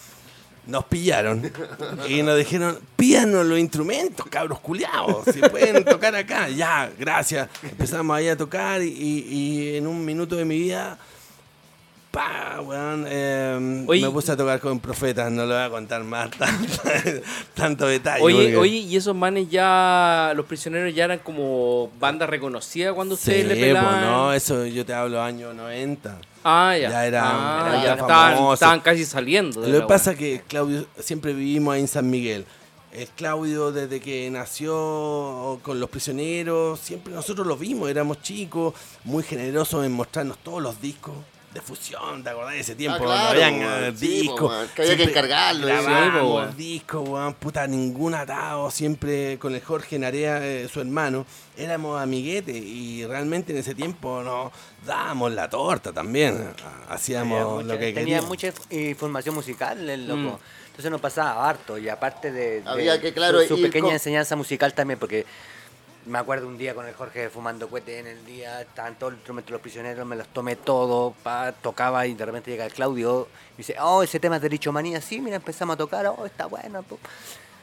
Nos pillaron y nos dijeron, pídanos los instrumentos, cabros culiados, si pueden tocar acá. Ya, gracias. Empezamos ahí a tocar y- y en un minuto de mi vida, pa, weón, eh, Oye. me puse a tocar con profetas, no lo voy a contar más, tanto, tanto detalle. Oye, porque- oye, y esos manes ya, los prisioneros ya eran como banda reconocida cuando ustedes Sí, le po, pelaban. no, eso yo te hablo años 90. Ah, ya. Ya era- Ah, ya ya estaban, estaban casi saliendo. de Lo que pasa es que Claudio, siempre vivimos ahí en San Miguel. El Claudio, desde que nació con los prisioneros, siempre nosotros lo vimos, éramos chicos, muy generosos en mostrarnos todos los discos de fusión, ¿te acordás de ese tiempo? Ah, claro, habían weón. eh, Sí, que había que encargarlo, sí, Grabamos discos, weón, puta, ningún atado, siempre con el Jorge Narea, eh, su hermano, éramos amiguetes y realmente en ese tiempo nos dábamos la torta también, hacíamos Tenía mucha- lo que tenía queríamos. mucha información musical el loco. Mm. Entonces nos pasaba harto y aparte de, de Había que, claro, su, pequeña con- enseñanza musical también porque me acuerdo un día con el Jorge fumando cohete en el día, estaban todos los instrumentos de los prisioneros, me los tomé todo, pa, tocaba y de repente llega el Claudio y dice, oh, ese tema es de Licho Manía, sí, mira, empezamos a tocar, oh, está bueno. po".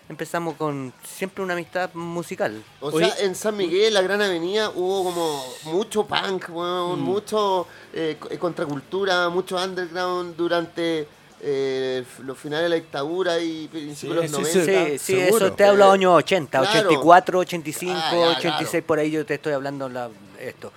Empezamos con siempre una amistad musical. O Oye. sea, en San Miguel, la Gran Avenida, hubo como mucho punk, Mm. mucho eh, eh, contracultura, mucho underground durante eh, los finales de la dictadura y principios de Sí, los sí, 90. Sí, sí, seguro. eso te hablo años 80, Claro. 84, 85, Ah, ya, 86, claro. por ahí yo te estoy hablando la, esto.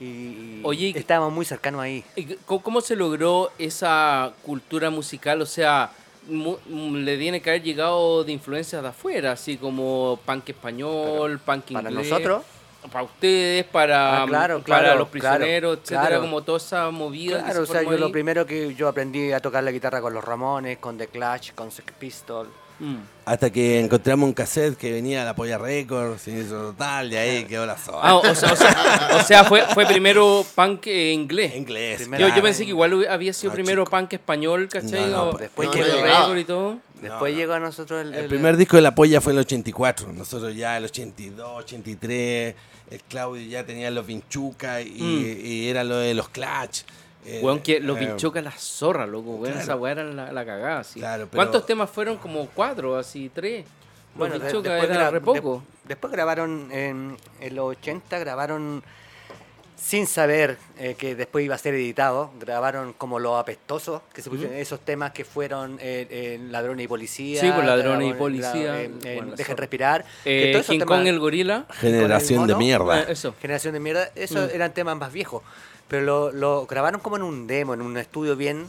Y Oye, estábamos muy cercanos ahí. ¿Y ¿Cómo, se logró esa cultura musical? O sea, mu- mm, le tiene que haber llegado de influencias de afuera, así como punk español, punk Para inglés. nosotros, Para ustedes, para, Ah, claro, para claro, los prisioneros, claro, etcétera, claro. como toda esa movida. que claro, se o sea, yo lo primero que yo aprendí a tocar la guitarra con los Ramones, con The Clash, con Sex Pistol. Mm. Hasta que encontramos un cassette que venía de la Polla Records, se hizo total, y ahí quedó la zona. Ah, o sea, o sea, o sea, fue, fue primero punk eh, inglés. Inglés. Yo, yo pensé que igual había sido primero chico. punk español, ¿cachai? No, después llegaba. récord y todo. Después no. llegó a nosotros el, El el- primer disco de la Polla fue el 84. Nosotros ya el 82, 83. El Claudio ya tenía los Vinchuca y, Mm. y era lo de los Clutch. Eh, Weón, que los eh, pinchoca la zorra, loco, claro. Esa weá era la, la cagada, así. Claro, pero- ¿Cuántos temas fueron? Como cuatro, así, tres. Los Bueno, después, era gra- re poco. de- después grabaron en, en los 80, grabaron sin saber eh, que después iba a ser editado, grabaron como Los Apestosos, que se pusieron esos temas que fueron eh, eh, Ladrones y Policía. Sí, pues, Ladrones y Policía, eh, eh, bueno, Dejen respirar. que Eh, todos esos King temas- Kong el gorila. Generación de mono. mierda. Eh, eso. Generación de mierda, esos Mm. eran temas más viejos. Pero lo, lo grabaron como en un demo, en un estudio bien.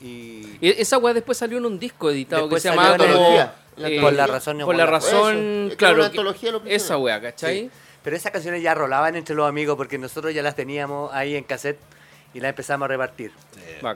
Y Y esa weá después salió en un disco editado Después que se llamaba como. eh, Por la razón Por por la razón, Eso, claro. una antología esa weá, ¿cachai? Sí. Pero esas canciones ya rolaban entre los amigos porque nosotros ya las teníamos ahí en cassette y las empezamos a repartir.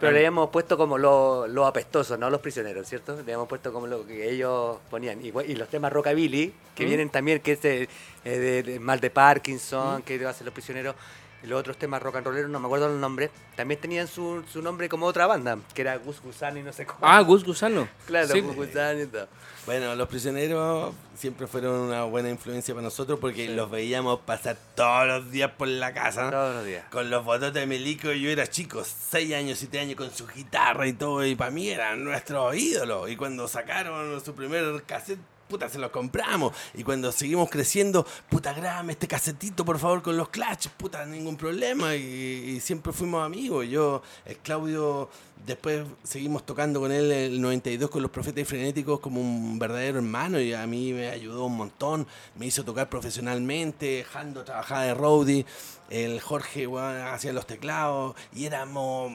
Pero le habíamos puesto como los lo apestosos, no los prisioneros, ¿cierto? Le habíamos puesto como lo que ellos ponían. Y, y los temas rockabilly, que ¿Mm? vienen también, que es de, eh, de- de mal de Parkinson, que hacen los prisioneros. Y los otros temas rock and rolleros, no me acuerdo los nombres, también tenían su, su nombre como otra banda, que era Gus Gusano y no sé cómo. Ah, Gus Gusano. claro, Sí. Gus Gusano y todo. Bueno, los prisioneros siempre fueron una buena influencia para nosotros porque los veíamos pasar todos los días por la casa. Todos los días. Con los bototes de Milico, yo era chico, 6 años, 7 años, con su guitarra y todo, y para mí eran nuestros ídolos. Y cuando sacaron su primer cassette, puta, se los compramos. Y cuando seguimos creciendo, puta, grábame este casetito, por favor, con los clutches, puta, ningún problema. Y, siempre fuimos amigos. Yo, el Claudio, después seguimos tocando con él el 92 con los Profetas y Frenéticos como un verdadero hermano y a mí me ayudó un montón. Me hizo tocar profesionalmente, Jando trabajaba de roadie, el Jorge weón, hacía los teclados y éramos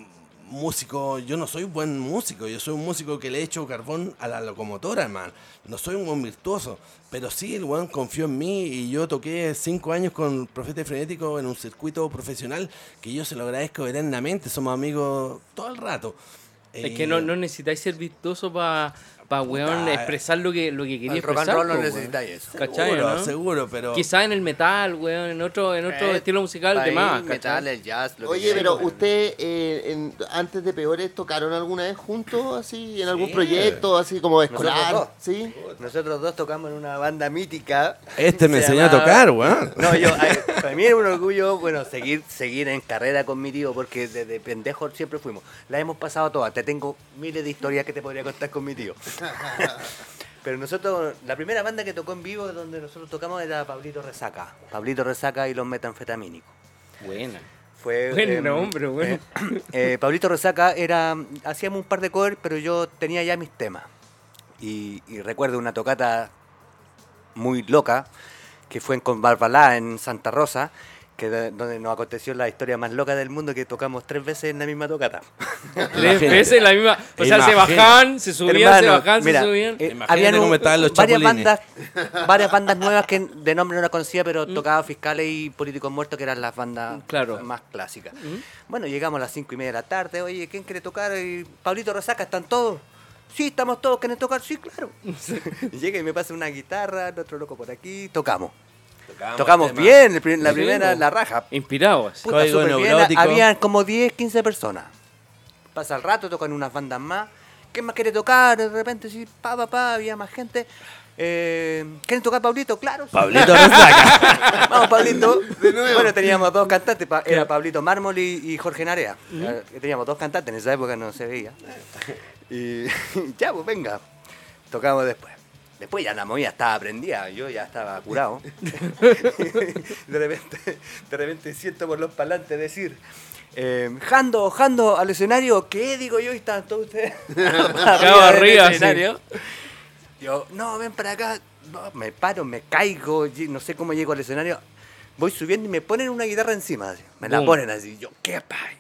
músico, yo no soy buen músico, yo soy un músico que le echo carbón a la locomotora, hermano. No soy un buen virtuoso, pero sí, el weón confió en mí y yo toqué cinco años con Profeta Frenético en un circuito profesional que yo se lo agradezco eternamente, somos amigos todo el rato. Es que no, no necesitáis ser vistoso para, pa, weón, Puta. expresar lo que, lo que quería El rock and expresar. roll no necesitáis eso. ¿Cachai, Seguro, no? seguro, pero... Quizás en el metal, weón, en otro, en otro Eh, estilo musical de ahí, más, metal, ¿cachai? el jazz. lo que Oye, sea. pero usted eh, en- antes de Peores tocaron alguna vez juntos, así, en algún proyecto, así como Nosotros escolar, dos. ¿sí? Nosotros dos tocamos en una banda mítica. Este me Se enseñó a tocar, weón. No, yo, ay, para mí es un orgullo, bueno, seguir, seguir en carrera con mi tío, porque desde pendejo siempre fuimos. La hemos pasado todas. Te tengo miles de historias que te podría contar con mi tío. Pero nosotros, la primera banda que tocó en vivo donde nosotros tocamos era Pablito Resaca. Pablito Resaca y los metanfetamínicos. Buena. Fue, Buen em, nombre, bueno. eh, Pablito Resaca era. Hacíamos un par de covers, pero yo tenía ya mis temas. Y, y recuerdo una tocata muy loca que fue en con Barbalá en Santa Rosa, que de- donde nos aconteció la historia más loca del mundo que tocamos tres veces en la misma tocata. Tres veces la misma. O sea, se bajaban, se subían, se bajaban, mira, se subían. eh, Imagínate habían cómo un- estaban los varias bandas, varias bandas nuevas que de nombre no la conocía, pero Mm. tocaban fiscales y políticos muertos, que eran las bandas Claro. más clásicas. Mm. Bueno, llegamos a las cinco y media de la tarde, oye, ¿quién quiere tocar? Y Pablito Resaca, ¿están todos? Sí, estamos todos, ¿quieren tocar? Sí, claro. Llega y me pasa una guitarra, el otro loco por aquí, tocamos. Tocamos bien, el la Sí, primera, la raja. Inspirados. así. Puta, Código bien. Habían como 10, 15 personas. Pasa el rato, tocan unas bandas más. ¿Quién más quiere tocar? De repente, sí, pa, pa, pa, había más gente. Eh, ¿Quieren tocar Pablito? Claro. sí. Pablito. Vamos, Pablito. nuevo. Bueno, teníamos dos cantantes. pa- Era Pablito Mármol y, y Jorge Narea. Teníamos dos cantantes, en esa época no se veía. Y ya, pues venga. Tocamos después. Después ya la movida estaba prendida, yo ya estaba curado. de, repente, de repente siento por los palantes decir, eh, Jando, Jando, al escenario, ¿qué digo yo? Y están todos ustedes arriba, sí. escenario. Yo, no, ven para acá. No, me paro, me caigo, no sé cómo llego al escenario. Voy subiendo y me ponen una guitarra encima. así. Me la Boom. ponen así. Yo, ¿qué pay?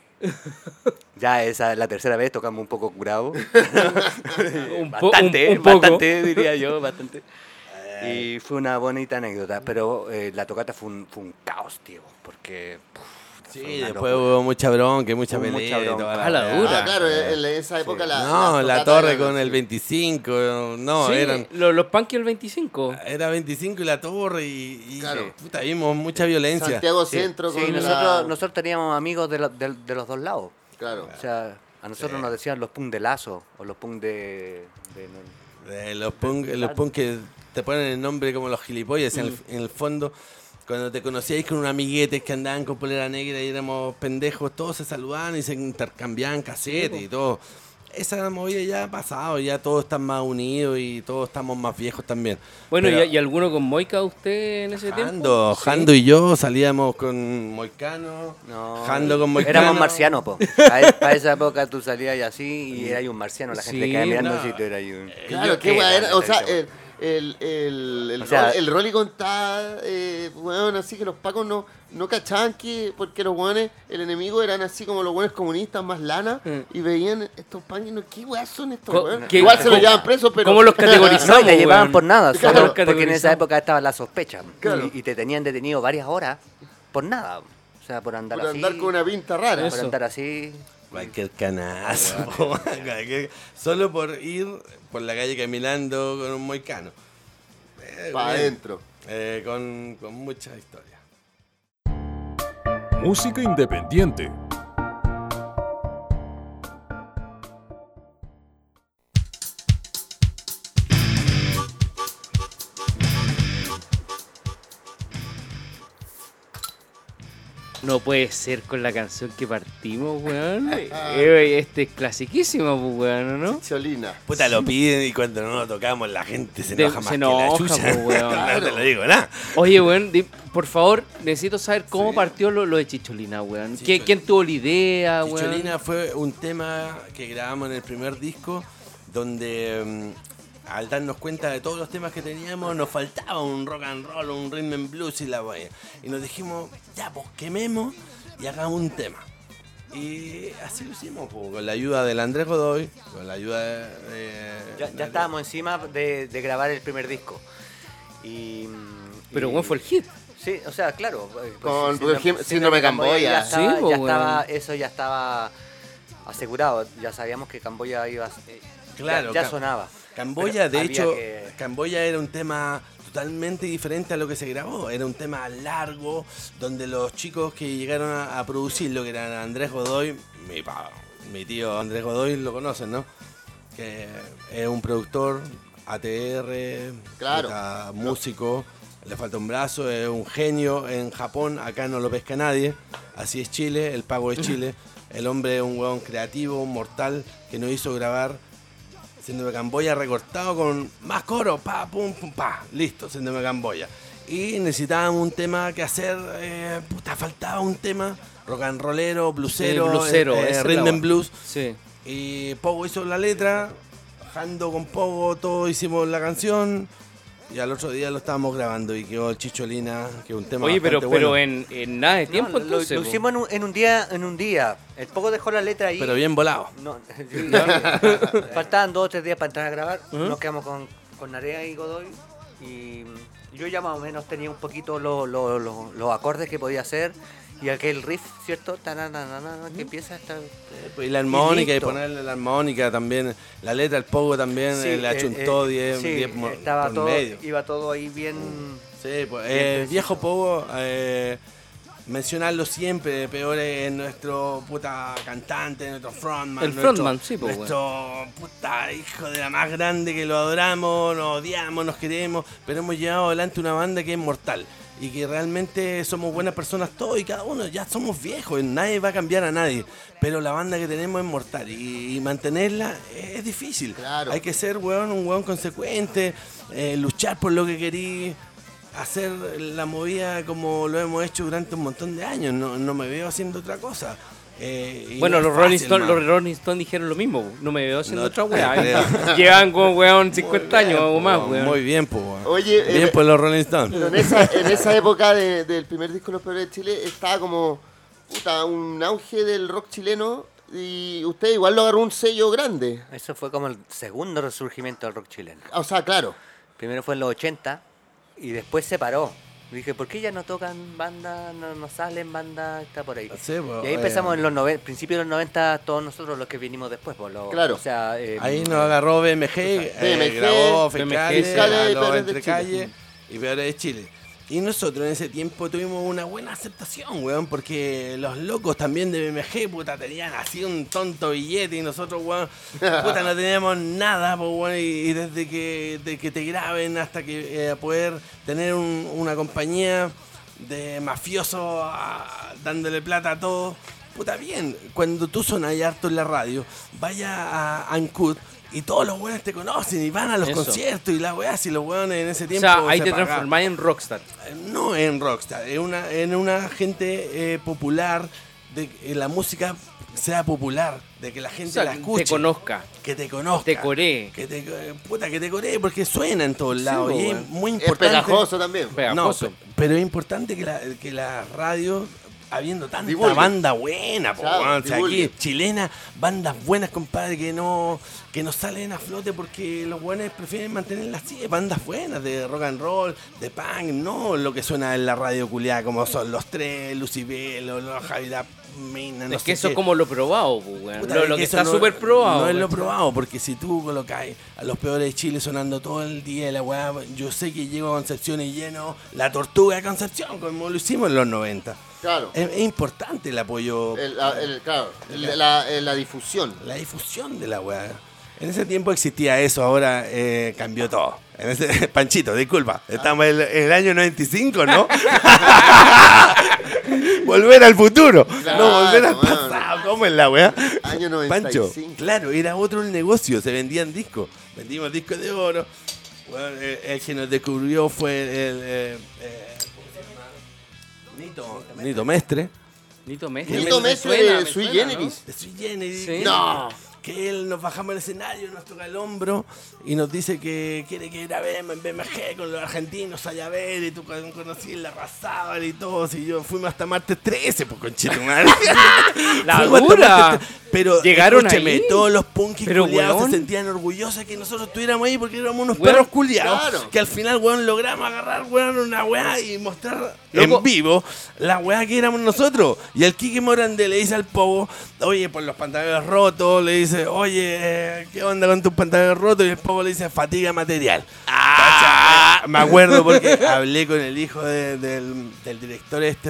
Ya es la tercera vez, tocamos un poco curado. Un po- bastante, un- un poco. bastante, diría yo, bastante. Y fue una bonita anécdota, pero eh, la tocata fue un, fue un caos, tío, porque... puf, Sí, después locura. hubo mucha bronca y mucha Hubo mucha pelea bronca. toda Ah, la weá. dura. Ah, claro, en esa época la. No, la torre con el así. 25, no, Sí, eran... lo- los punky el 25. Era 25 y la torre y, y Claro. puta, vimos mucha violencia. Santiago Centro sí, con la- nosotros, nosotros teníamos amigos de, lo- de- de los dos lados. Claro. O sea, a nosotros nos decían los punk de lazo o los punk de... de- De los punk, los punk que te ponen el nombre como los gilipollas en, el, en el fondo. Cuando te conocíais con unos amiguetes que andaban con polera negra y éramos pendejos, todos se saludaban y se intercambiaban casetes y todo. Esa movida ya ha pasado, ya todos están más unidos y todos estamos más viejos también. Bueno, Pero ¿y, y alguno con Moica usted en ese tiempo? Jando, Jando y yo salíamos con Moicano, No, Jando con Moicano. Éramos marcianos, po. Para esa época tú salías y así y eras un marciano. La gente Sí, quedaba mirando no. así, tú eras un... Claro, qué qué era. O sea, el, el, el, O sea- el Rolly contaba, eh, weón, así que los pacos no, no cachaban que, porque los weones, el enemigo eran así como los weones comunistas más lana, Mm. y veían estos no, ¿qué weá son estos weones? ¿qué- Igual se los llevan presos, pero. cómo los categorizamos? No, y te llevaban por nada, Claro, solo porque en esa época estaba la sospecha. Claro. Y, y te tenían detenido varias horas por nada. O sea, por andar Por así. andar con una pinta rara. Por Eso. andar así. Cualquier canazo. Solo por ir por la calle caminando con un moicano. Eh, Para adentro. Eh, con, con mucha historia. Música independiente. No puede ser con la canción que partimos, weón. Eh, este es clasiquísimo, pues, weón, ¿o ¿no? Cholina. Puta, lo piden y cuando no lo tocamos la gente se De- enoja más se que la chucha. po, weón. no te lo digo, nada. Oye, weón, di- por favor, necesito saber cómo partió lo, lo de Chicholina, weón. ¿Qui- Chicholina. ¿Quién tuvo la idea, weón? Chicholina fue un tema que grabamos en el primer disco donde mm, al darnos cuenta de todos los temas que teníamos nos faltaba un rock and roll, un rhythm and blues y la wea. Y nos dijimos, ya pues quememos y hagamos un tema. Y así lo hicimos, po, con la ayuda del Andrés Godoy, con la ayuda de... de- Ya, ya estábamos encima de, de grabar el primer disco. Y, Pero y- bueno, fue el hit. Sí, o sea, claro. eh, pues, Con, sí, por ejemplo, Síndrome de Camboya. Ya estaba, Sí, pues, estaba- eso ya estaba asegurado. Ya sabíamos que Camboya iba a... eh, Claro, ya, sonaba. Camboya, de hecho, que- Camboya era un tema totalmente diferente a lo que se grabó. Era un tema largo, donde los chicos que llegaron a, a producirlo, que eran Andrés Godoy, mi, pa- mi tío Andrés Godoy, lo conocen, ¿no? Que es un productor, ATR, Claro. músico, le falta un brazo, es un genio en Japón, acá no lo pesca nadie. Así es Chile, el pago es Chile. El hombre es un hueón creativo, un mortal, que nos hizo grabar Síndrome de Camboya recortado con más coro, pa, pum, pum, pa, listo, Síndrome de Camboya. Y necesitábamos un tema que hacer, eh, puta, faltaba un tema, rock and rollero, bluesero, Sí, bluesero, eh, es rhythm and blues. Sí. Y Pogo hizo la letra, Jando con Pogo, todos hicimos la canción. Y al otro día lo estábamos grabando y quedó el Chicholina, que es un tema Oye, pero, bastante pero bueno, en, en nada de tiempo No, lo- entonces. lo, po. hicimos en un, en un día, en un día. El poco dejó la letra ahí. pero bien volado. No, faltaban dos o tres días para entrar a grabar. Nos quedamos con, con Narea y Godoy. Y yo ya más o menos tenía un poquito lo- lo- lo- los acordes que podía hacer. Y aquel riff, ¿cierto? Tananana, que empieza esta... Y la armónica, y, listo. ponerle la armónica también, la letra, el Pogo también, Sí, eh, la eh, chuntó eh, 10 sí, 10 mo- estaba por todo, medio. iba todo ahí bien... Sí, pues, eh, viejo Pogo, eh, mencionarlo siempre, peor es nuestro puta cantante, nuestro frontman. El nuestro- frontman, sí, pues, Nuestro puta hijo de la más grande que lo adoramos, nos odiamos, nos queremos, pero hemos llevado adelante una banda que es mortal. Y que realmente somos buenas personas todos y cada uno, ya somos viejos, nadie va a cambiar a nadie. Pero la banda que tenemos es mortal y, y mantenerla es difícil. Claro. Hay que ser weón, un weón consecuente, eh, luchar por lo que querís, hacer la movida como lo hemos hecho durante un montón de años. No, no me veo haciendo otra cosa. Eh, Bueno, los Rolling, fácil, Stones, man. los Rolling Stones dijeron lo mismo. No me veo haciendo No otra weá. Llevan como weón 50 Muy bien, años o más, weón, weón. Muy bien, pues. weón. Oye, bien eh, por los Rolling Stones. En esa, en esa época de- del primer disco de Los Peores de Chile estaba como puta, un auge del rock chileno y usted igual lo agarró un sello grande. Eso fue como el segundo resurgimiento del rock chileno. O sea, claro. Primero fue en los 80 y después se paró. Dije, ¿por qué ya no tocan banda, no, no salen banda, está por ahí? Sí, pues, y ahí eh, empezamos en los 90, principios de los 90, todos nosotros los que vinimos después. Pues, los- Claro. O sea, eh, Ahí nos agarró BMG, eh, BMG, grabó BMG, Fiscales y Peores de Chile. Y nosotros en ese tiempo tuvimos una buena aceptación, weón, porque los locos también de BMG, puta, tenían así un tonto billete y nosotros, weón, puta, no teníamos nada, pues, weón, y, desde que, de que te graben hasta que eh, poder tener un- una compañía de mafiosos ah, dándole plata a todos, puta, bien, cuando tú sonas harto en la radio, vaya a Ancud y todos los weones te conocen y van a los Eso. conciertos y la weá, si los weones en ese O tiempo. sea, ahí se te pagaban. transformáis en rockstar. No en rockstar, en una, en una gente eh, popular, de que la música sea popular, de que la gente O sea, la que escuche. te conozca. Que te conozca. Te coree. Que te, eh, puta, que te coree porque suena en todos lados. y es muy Es importante. pegajoso también. No, Pegajoso. pe- pero es importante que la, que la radio, habiendo tanta Divulgue. banda buena, po, o sea, aquí chilena, bandas buenas, compadre, que no que no salen a flote porque los buenos prefieren mantenerlas así, bandas buenas de rock and roll, de punk, no lo que suena en la radio culiada como son los tres, Lucibelo, los Javier Mina, no es sé que eso qué. es como lo probado. Puta, Lo, es lo que está no- súper probado. No es lo probado, porque si tú colocáis a los peores de Chile sonando todo el día la weá, yo sé que llego a Concepción y lleno la tortuga de Concepción, como lo hicimos en los 90. Claro. Es, es importante el apoyo, El- la, el- claro, la, eh, la difusión. la difusión de la weá. En ese tiempo existía eso, ahora eh, cambió todo. En ese, Panchito, disculpa, estamos en el, el año 95, ¿no? volver al futuro, Claro, no volver al bueno. pasado, ¿cómo es la weá? Año Pancho, 95. claro, era otro el negocio, se vendían discos, vendimos discos de oro. Bueno, el, el que nos descubrió fue el, eh, Nito, Nito Mestre, Nito Mestre. Nito me Mestre de Sui. Generis. de Sui Generis. Sí. No. que él nos bajamos al escenario, nos toca el hombro y nos dice que quiere que grabemos en BMG con los argentinos allá a ver y tú con- conocí la Razábal y todo, y yo fuimos hasta martes 13, pues conchito madre. La dura. Martes 13, Pero Llegaron escúcheme, ahí. todos los punkis Pero, culiados weón. se sentían orgullosos de que nosotros estuviéramos ahí porque éramos unos Weón, perros culiados claro. que al final, weón, logramos agarrar, weón, una weá y mostrar Loco. en vivo la weá que éramos nosotros. Y el Kike Morande le dice al Pogo, oye, por los pantalones rotos, le dice, oye, eh, ¿qué onda con tus pantalones rotos? Y el Pogo le dice, fatiga material. ¿Cachai? Me acuerdo porque hablé con el hijo de- del, del director este,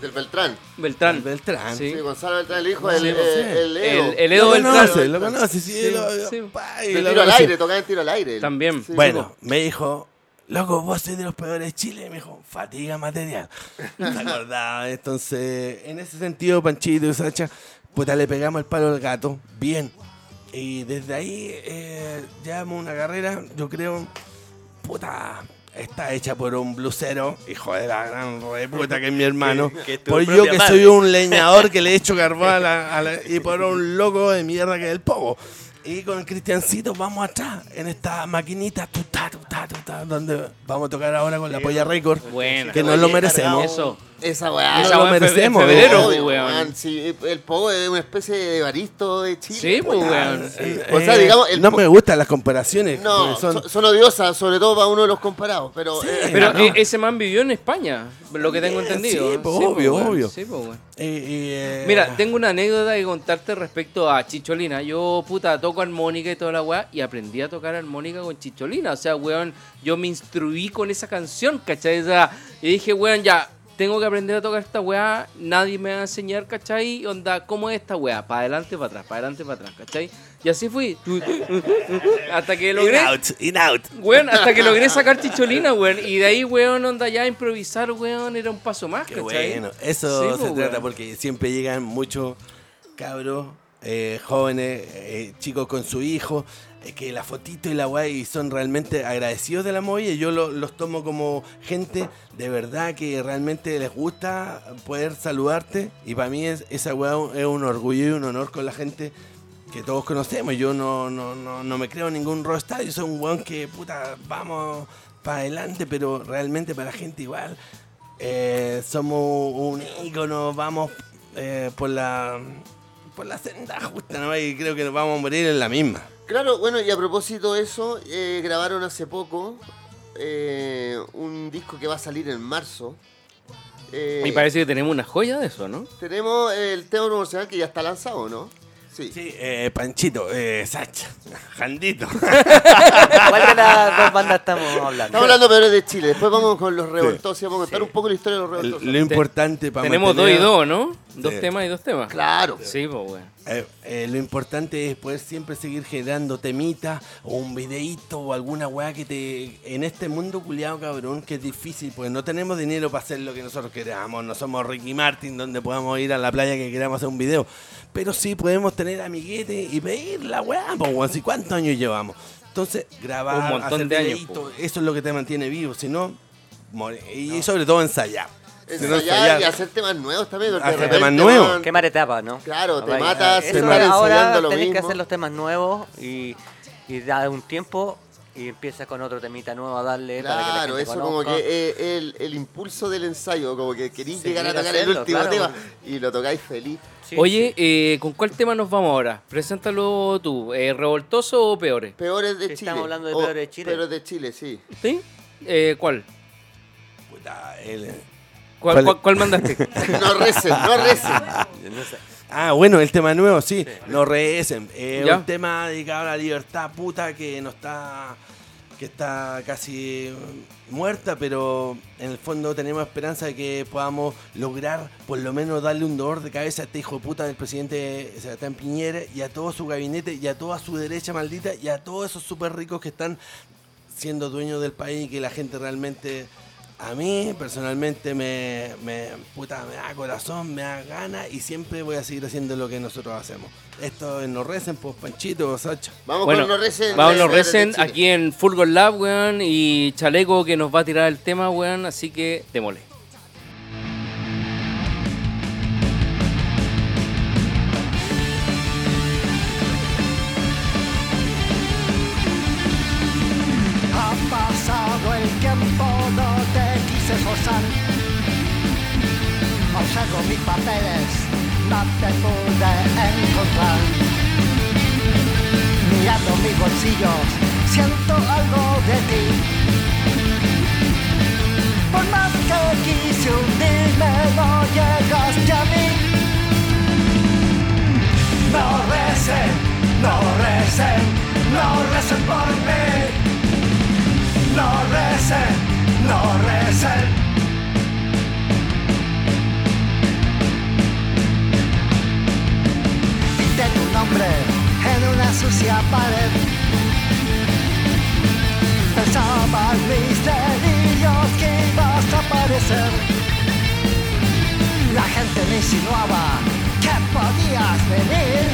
Del Beltrán. Beltrán. el Beltrán. Sí. Sí, Gonzalo Beltrán, el hijo, el, Sí, sí. el Edo. El- el Edo lo Beltrán. conoce, lo conoce, sí, Sí, lo- sí. pa, y De lo tiro al aire, tocaba en tiro al aire. él. También. Sí, Bueno, me dijo, loco, vos sois de los peores de Chile. Me dijo, fatiga material. ¿Te acordás? Entonces, en ese sentido, Panchito y Sacha, puta, le pegamos el palo al gato, bien. Y desde ahí, eh, llevamos una carrera, yo creo, puta, está hecha por un blusero, hijo de la gran re puta que es mi hermano. Que- que tu por yo propia que madre. soy un leñador que le echo carbón a la, a la- y por un loco de mierda que es el pogo. Y con el Cristiancito vamos atrás en esta maquinita tuta, tuta, tuta, donde vamos a tocar ahora con la Polla Record. Buena. Que nos lo merecemos. Eso. Esa weá. Esa weá merecemos, en febrero, Obvio, weón. weón, sí, el Pogo es una especie de baristo de Chile. Sí, pues, weón. weón. Sí. O sea, digamos, el no me gustan las comparaciones. No, son, son, son odiosas, sobre todo para uno de los comparados. Pero, eh, Pero no. eh, ese man vivió en España, lo que tengo Sí, entendido. sí, pues, obvio, weón. obvio. Sí, pues, weón. eh, eh, Mira, tengo una anécdota que contarte respecto a Chicholina. Yo, puta, toco armónica y toda la weá y aprendí a tocar armónica con Chicholina. O sea, weón, yo me instruí con esa canción, ¿cachai? O sea, y dije, weón, ya, tengo que aprender a tocar esta weá, nadie me va a enseñar, ¿cachai? Onda, ¿cómo es esta weá? Para adelante, para atrás, para adelante, para atrás, ¿cachai? Y así fui. Hasta que logré... In out, in out. Weón, hasta que logré sacar chicholina, weón. Y de ahí, weón, onda ya improvisar, weón, era un paso más, Qué ¿cachai? bueno, eso Sí, se pues, trata porque siempre llegan muchos cabros, eh, jóvenes, eh, chicos con su hijo, que la fotito y la guay son realmente agradecidos de la movida yo lo- los tomo como gente de verdad que realmente les gusta poder saludarte y para mí es, esa weá es un orgullo y un honor con la gente que todos conocemos. Yo no, no, no, no me creo ningún rockstar, yo soy un weón que puta, vamos para adelante, pero realmente para la gente igual. Eh, somos un ícono, vamos eh, por la por la senda justa, ¿no? Y creo que nos vamos a morir en la misma. Claro, bueno, y a propósito de eso, eh, grabaron hace poco eh, un disco que va a salir en marzo. Eh, Y parece que tenemos una joya de eso, ¿no? Tenemos el tema promocional que ya está lanzado, ¿no? Sí. Sí, eh, Panchito, eh, Sacha, Jandito. ¿Cuál de las dos bandas estamos hablando? Estamos hablando peores de Chile. Después vamos con los revoltosos y vamos a contar un poco la historia de los revoltosos. Lo importante para Tenemos dos y dos, ¿no? Dos Sí. temas y dos temas. Claro. Sí, pues, weón. Eh, eh, lo importante es poder siempre seguir generando temitas o un videíto o alguna weá que te... En este mundo culiado cabrón que es difícil, pues no tenemos dinero para hacer lo que nosotros queramos, no somos Ricky Martin donde podamos ir a la playa que queramos hacer un video, pero sí podemos tener amiguetes y pedir la weá, pues si cuántos años llevamos. Entonces, grabar, Un montón hacer de años, eso es lo que te mantiene vivo, si no, y sobre todo ensayar. Ensayar y hacer temas nuevos también. porque Hacer temas nuevos. weón, Quemar etapas, ¿no? Claro, te matas, eso ensayando ahora lo tenés que hacer los temas nuevos y, y da un tiempo y empiezas con otro temita nuevo a darle para que la Claro, gente eso como conozca. que eh, el, el impulso del ensayo, como que queréis Seguir llegar a tocar el último claro. tema y lo tocáis feliz. Sí, Oye, eh, ¿con cuál tema nos vamos ahora? Preséntalo tú. Eh, ¿Revoltoso o peores? Peores de Sí, Chile. estamos hablando de peores de Chile. Peores de Chile, sí. ¿Sí? Eh, ¿Cuál? Puta, el- ¿Cuál, ¿Cuál- cuál- cuál mandaste? No recen, no recen. sí. No sé. Ah, bueno, el tema nuevo, sí. No recen. Eh, Ya. un tema dedicado a la libertad puta que no está. que está casi muerta, pero en el fondo tenemos esperanza de que podamos lograr por lo menos darle un dolor de cabeza a este hijo de puta del presidente Sebastián Piñera y a todo su gabinete y a toda su derecha maldita y a todos esos súper ricos que están siendo dueños del país y que la gente realmente a mí personalmente me, me, puta, me da corazón, me da ganas y siempre voy a seguir haciendo lo que nosotros hacemos. Esto es No Recen, pues Panchito, Sacha. Vamos Bueno, con No recen. Vamos, de recen aquí en Fulgor Lab, weón, y Chaleco que nos va a tirar el tema, weón, así que démosle. usan. Observo mis papeles, no te pude encontrar. Mirando mis bolsillos, siento algo de ti. Por más que quise hundirme, no llegaste a mí. No recen, no recen, no recen por mí. No recen, no recen. tu nombre en una sucia pared. Pensaban mis que ibas a aparecer. La gente me insinuaba que podías venir.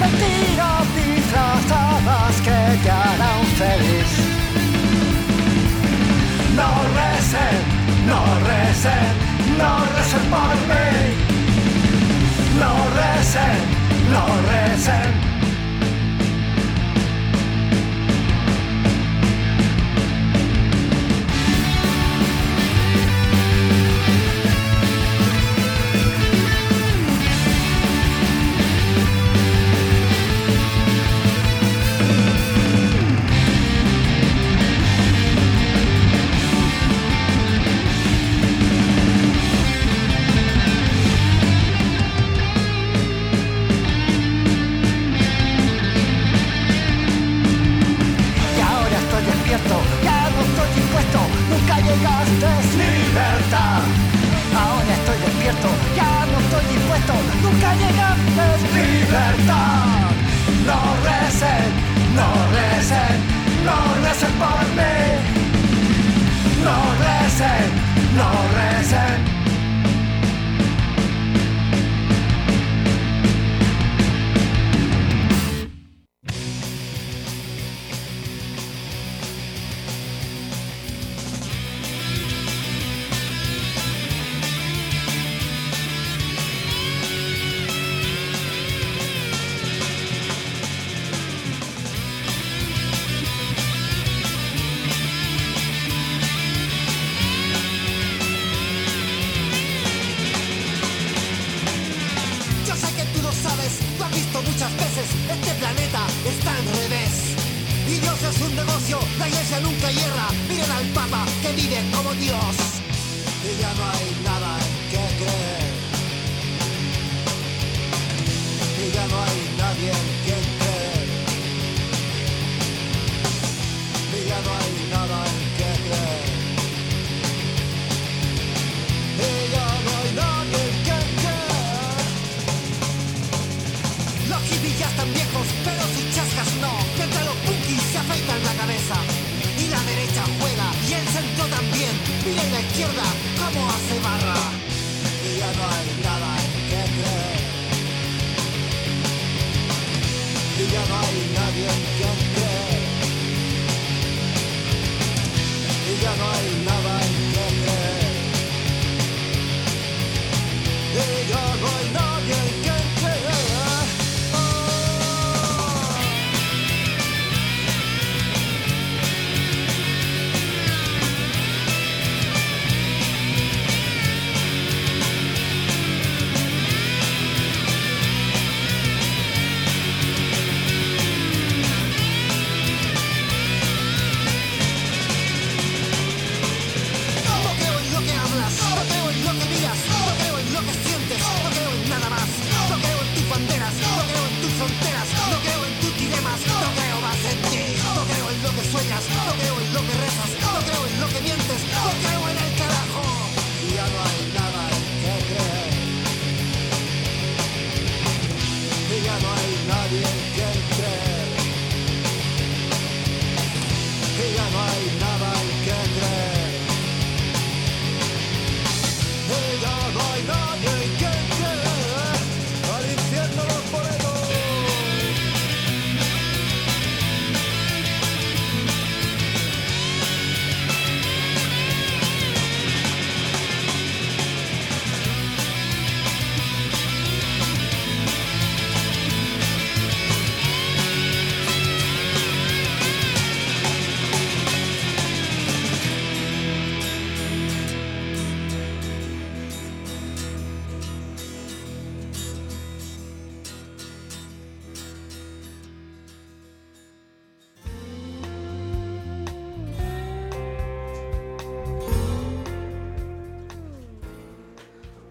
Mentiras disfrazadas que te harán feliz. No recen, no recen, no recen por mí. lo recen, lo recen.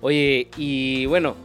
Oye, y bueno,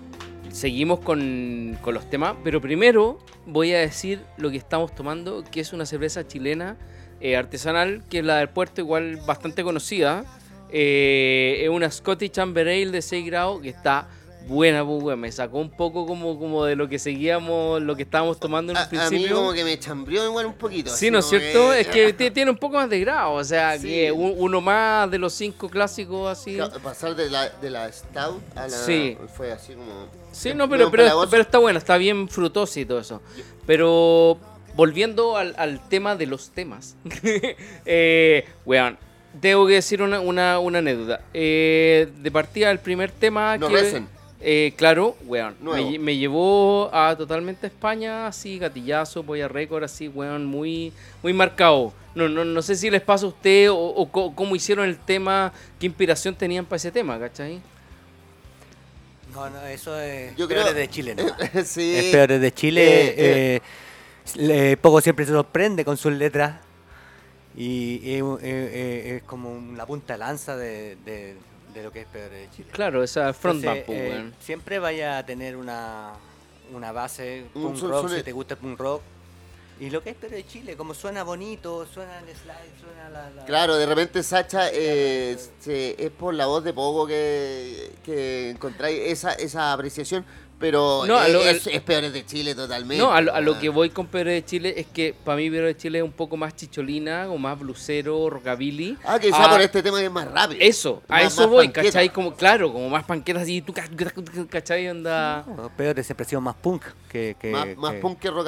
seguimos con, con los temas, pero primero voy a decir lo que estamos tomando, que es una cerveza chilena eh, artesanal, que es la del puerto, igual bastante conocida. Eh, es una Scottish Amber Ale de 6 grados que está buena, pues, weón. Me sacó un poco como, como de lo que seguíamos, lo que estábamos tomando en un a mí principio. como que me chambrió igual un poquito. Sí, ¿no es cierto? Es que ti- tiene un poco más de grado, o sea, Sí. que un- uno más de los cinco clásicos así. Pasar de la, de la Stout a la... Sí. Fue así como... Sí, no, pero, pero, está buena, está bien frutosa y todo eso. Pero volviendo al, al tema de los temas, eh, weón, tengo que decir una, una, una anécdota. Eh, de partida, el primer tema No que... recen. Eh, claro, weón, me, me llevó a totalmente a España, así, gatillazo, polla récord, así, weón, muy, muy marcado. No, no, no sé si les pasa a usted o, cómo hicieron el tema, qué inspiración tenían para ese tema, ¿cachai? No, no, eso es Yo peor creo- de Chile, ¿no? sí. Es peor de Chile. Eh, eh, poco siempre se sorprende con sus letras. Y eh, eh, eh, es como la punta de lanza de, de- de lo que es peor de Chile. Claro, esa frontman, Entonces, eh, siempre vaya a tener una, una base Un punk son- rock, si te gusta el punk rock. Y lo que es peor de Chile, como suena bonito, suena el slide, suena la... la- Claro, de repente Sacha eh, se- es por la voz de Pogo que, que encontráis esa, esa apreciación, pero No, a es, lo- es, es peor de Chile totalmente. No, a lo, a lo que voy con Pedro de Chile es que para mí Pedro de Chile es un poco más chicholina o más blusero, rockabilly. Ah, quizá Ah, por este tema que es más rápido. Eso, a Más- eso más voy, panqueta. ¿cachai? Como, claro, como más panquetas así, tú, ca- ¿cachai? Anda... No, peor siempre ha sido más punk que... que más, más que- punk que rock,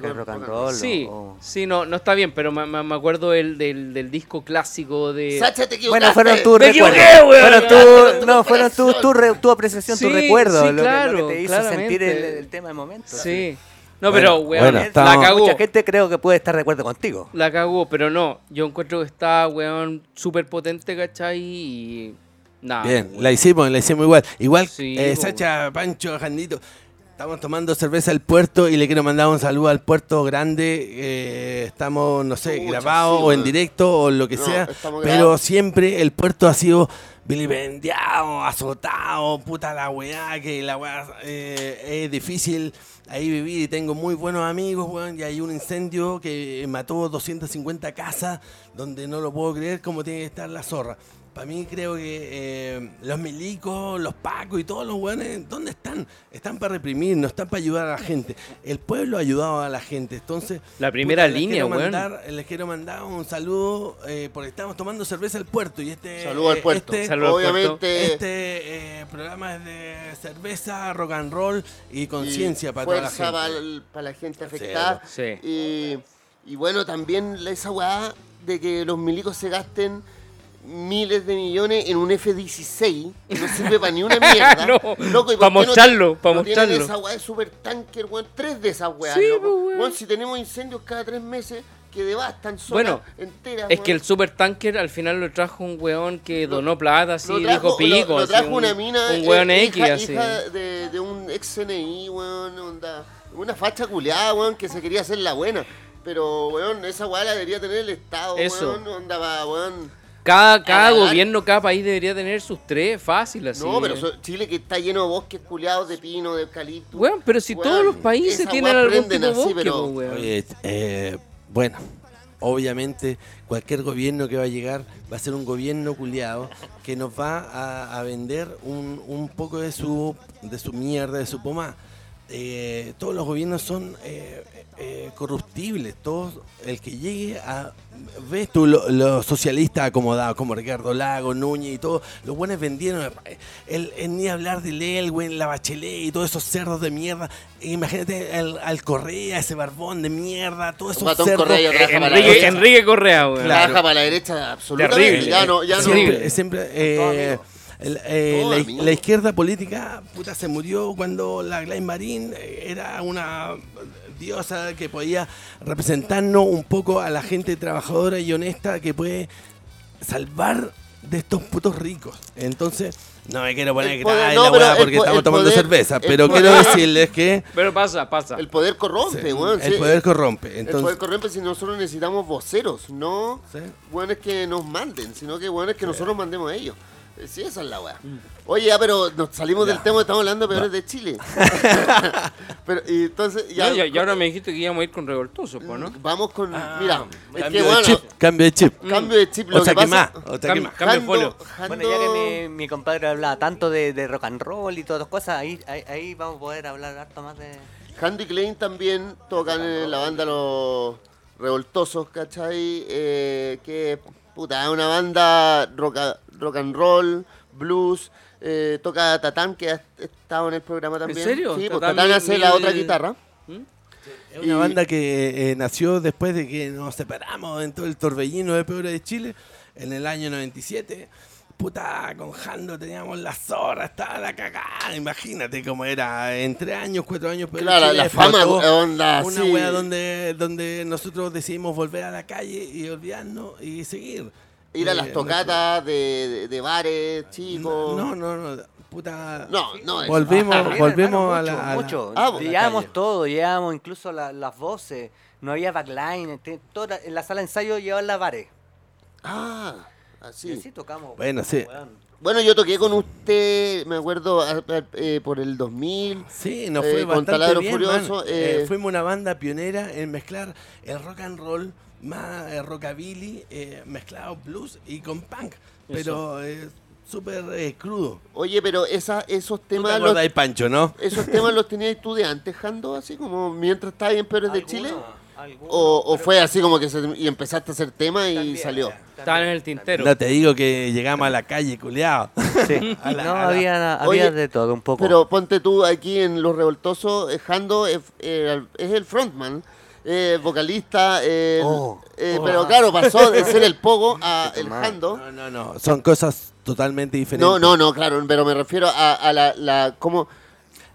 que rock and roll. Sí, o- sí, no, no está bien, pero me, me- acuerdo del, del, del disco clásico de... Sacha, te equivocaste. Bueno, fueron tus recuerdos. Fueron Fueron tu, tu no, fueron tu, tu, re- tu apreciación, tu Sí, recuerdo, sí, lo, que- lo claro, que te hizo claramente. sentir el, el tema del momento. Sí. No, Bueno, pero, weón, bueno, la cagó. Mucha gente creo que puede estar de acuerdo contigo. La cagó, pero no. Yo encuentro que está, weón, súper potente, ¿cachai? Y... Nada. Bien, weón. la hicimos, la hicimos igual. Igual, Sí, eh. Sacha, Pancho, Jandito, estamos tomando cerveza al puerto y le quiero mandar un saludo al puerto grande. eh, estamos, no sé, grabados sí, o en directo o lo que No, sea. Pero siempre el puerto ha sido vilipendiado, azotado, puta la weá, que la weá eh, es difícil ahí vivir y tengo muy buenos amigos, weón, y hay un incendio que mató 250 casas donde no lo puedo creer cómo tiene que estar la zorra. Para mí creo que eh, los milicos, los pacos y todos los weones, ¿dónde están? Están para reprimir, no están para ayudar a la gente. El pueblo ha ayudado a la gente, entonces... La primera les línea, weón. mandar- Les quiero mandar un saludo eh, porque estamos tomando cerveza al puerto y este... Saludo al eh, puerto. este- Saludo al puerto. Obviamente. este eh, programa es de cerveza, rock and roll y conciencia para toda la gente. para la gente afectada. Sí. Y, y bueno, también la- esa weá de que los milicos se gasten miles de millones en un F-16 que no sirve para ni una mierda. No, Loco, ¿y por pa' qué no mostrarlo, no tienen mostrarlo. esa weá de super tanker, weón. Tres de esas weas, Sí, loco. pues, weón. Si tenemos incendios cada tres meses que devastan zonas Bueno, enteras. Es que el weón. super tanker al final lo trajo un weón que Lo- donó plata, así, Lo trajo- dijo pico. lo- lo así, trajo un, una mina. Un weón eh, X, hija, así. hija de, de un ex CNI, weón. Onda, una facha culiada, weón, que se quería hacer la buena. Pero, weón, esa weá la debería tener el Estado, Eso. weón. Onda, va, weón. Cada, cada gobierno, cada país debería tener sus tres, fácil así. No, pero so- Chile que está lleno de bosques culiados de pino, de eucalipto. Weón, pero si Weón, todos los países tienen algún tipo de así, bosque, pero- po, weón. Oye, eh, bueno, obviamente cualquier gobierno que va a llegar va a ser un gobierno culiado que nos va a, a vender un, un poco de su, de su mierda, de su pomada. Eh, todos los gobiernos son eh, eh, corruptibles, todos, el que llegue a... ¿Ves tú lo- los socialistas acomodados como Ricardo Lago, Núñez y todo? Los buenos vendieron, el, el- el ni hablar del Elwen, la Bachelet y todos esos cerdos de mierda. Imagínate el- al Correa, ese barbón de mierda, todos esos Guatón cerdos. Correa, trabaja Enrique, Correa. Trabaja Claro. para la derecha absolutamente. Terrible. Ya no, ya no. siempre, siempre, eh, el- eh, la izquierda política puta, se murió cuando la Gladys Marín eh, era una diosa que podía representarnos un poco a la gente trabajadora y honesta que puede salvar de estos putos ricos. Entonces, no me quiero poner El poder- grave no, la el porque po- estamos el tomando poder- cerveza, el pero poder- quiero decirles que Pero pasa, pasa. El poder corrompe, weón. el sí. poder corrompe. El Entonces, poder corrompe si nosotros necesitamos voceros, no Sí. buenos que nos manden, sino que buenos que nosotros mandemos a ellos. Sí, esa es la weá. Oye, ya, pero nos salimos del tema, estamos hablando de peores de Chile. pero, y entonces, ya, Ya, ahora me dijiste que íbamos a ir con revoltoso, pues, ¿no? vamos con. Ah, mira, es que Cambio de bueno, chip, cambio de chip. cambio de chip. Lo O sea, que que pasa, más, o sea, que Cam- más. Cambio de folio. Jando- Bueno, ya que mi, mi compadre hablaba tanto de, de rock and roll y todas las cosas, ahí, ahí, ahí vamos a poder hablar harto más de... Handy Klein también tocan en la banda Los Revoltosos, ¿cachai? Eh, que, puta, es una banda rock, a- rock and roll, blues. eh, toca Tatán, que ha estado en el programa también. serio? Sí, pues Tatán Tatán mi- hace la mi- otra guitarra. Es una Y- banda que eh, nació después de que nos separamos en todo el torbellino de Peores de Chile en el año 97. Puta, con Jando teníamos la zorra, estaba la cagada. Imagínate cómo era. En tres años, cuatro años, de Claro, Chile la fama, explotó. onda, Una sí. wea donde, donde nosotros decidimos volver a la calle y olvidarnos y seguir. Ir a Eh, las tocatas de, de- de bares, chicos. No, no, no. Puta. No, no, eso. Volvimos, Ah, volvimos hermano, a la. mucho, a la- mucho. Ah, llevábamos todo, llevábamos incluso la- las voces, no había backline, toda- en la sala de ensayo llevaban las bares. Ah, Y así. así tocamos. Bueno, sí. Bueno, yo toqué con usted, me acuerdo, eh, por el 2000. Sí, nos Eh, fue con bastante Taladro bien, Furioso, eh, Eh, fuimos una banda pionera en mezclar el rock and roll más eh, rockabilly, eh, mezclado blues y con punk, pero eh, súper eh, crudo. Oye, pero esa, esos ¿Tú te temas los, de Pancho, no? esos temas los tenías tú de antes, Jando, así como mientras estabas en Peores de Chile. O, o fue así como que se- y empezaste a hacer tema y también, salió. Estaban en el tintero. No te digo que llegamos a la calle, culeado. Sí. A la- no, a la- había, había Oye, de todo un poco. Pero ponte tú aquí en Los Revoltosos, eh, Jando es, eh, es el frontman, eh, vocalista, eh, Oh. eh, pero claro, pasó de ser el pogo a el madre. Jando. No, no, no, son cosas totalmente diferentes. No, no, no, claro, pero me refiero a, a la, la cómo,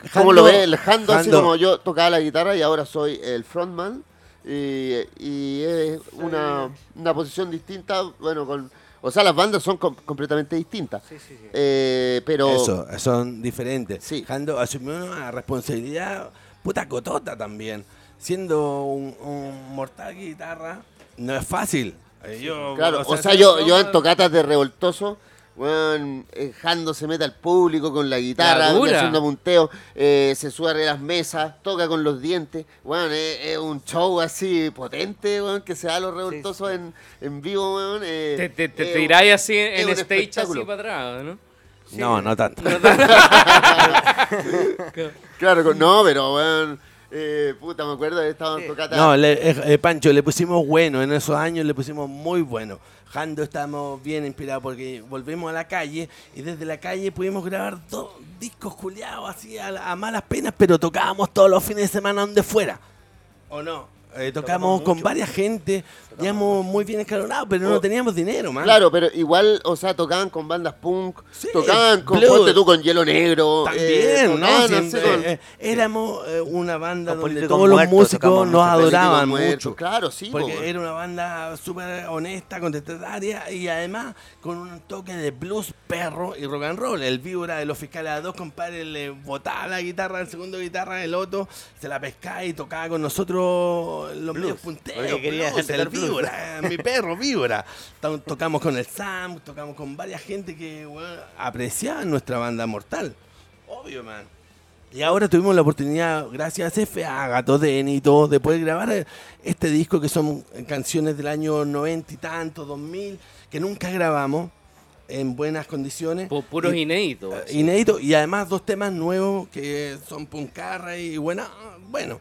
Jando- cómo lo ve el Jando, así Jando- como yo tocaba la guitarra y ahora soy el frontman. Y, y es una, una posición distinta, bueno, con... O sea, las bandas son com- completamente distintas. Sí, sí, sí. Eh, pero... Eso, son diferentes. Sí. Jando asumió una responsabilidad puta cotota también. Siendo un, un mortal guitarra, no es fácil. Eh, yo- Claro, o sea, yo, yo en tocatas de revoltoso, weón, eh, Jando se mete al público con la guitarra, La dura. haciendo punteo, eh, se sube arriba de las mesas, toca con los dientes, weón, es, es un show así potente, weón, que se da a los revoltosos En, en vivo, weón. eh, Te, te, te es tiráis así es en un stage así espectáculo. para atrás, ¿no? No, no tanto. Claro, con- no, pero weón, eh, puta, me acuerdo, estaba en tocatas. No, le- eh, eh, Pancho, le pusimos bueno, en esos años le pusimos muy bueno. Jando estábamos bien inspirados porque volvimos a la calle y desde la calle pudimos grabar dos discos culiados así a, a malas penas, pero tocábamos todos los fines de semana donde fuera. ¿O no? Eh, tocamos con varias gente, íbamos muy bien escalonados, pero no Oh. teníamos dinero, man. Claro, pero igual, o sea, tocaban con bandas punk, Sí, tocaban con, blues. ponte tú, con Hielo Negro. También, eh, ¿no? tocaban así Siempre, con- eh, éramos eh, una banda donde todos los Muertos músicos nos adoraban mucho. Claro, sí, po, Porque era una banda súper honesta, contestataria y además con un toque de blues, perro y rock and roll. El víbora de los fiscales a dos compadres le botaba la guitarra, el segundo guitarra, el otro se la pescaba y tocaba con nosotros los medios punteros. quería blues, el víbora, mi perro víbora. To- Tocamos con el Sam, tocamos con varias gente que bueno, apreciaban nuestra banda mortal. Obvio, man. Y ahora tuvimos la oportunidad, gracias a FA, Gato Denny y todo, de poder grabar eh, este disco que son canciones del año 90 y tanto, 2000, que nunca grabamos en buenas condiciones. Pu- Puros inéditos. eh, inéditos y además dos temas nuevos que son puncarra y buena, bueno.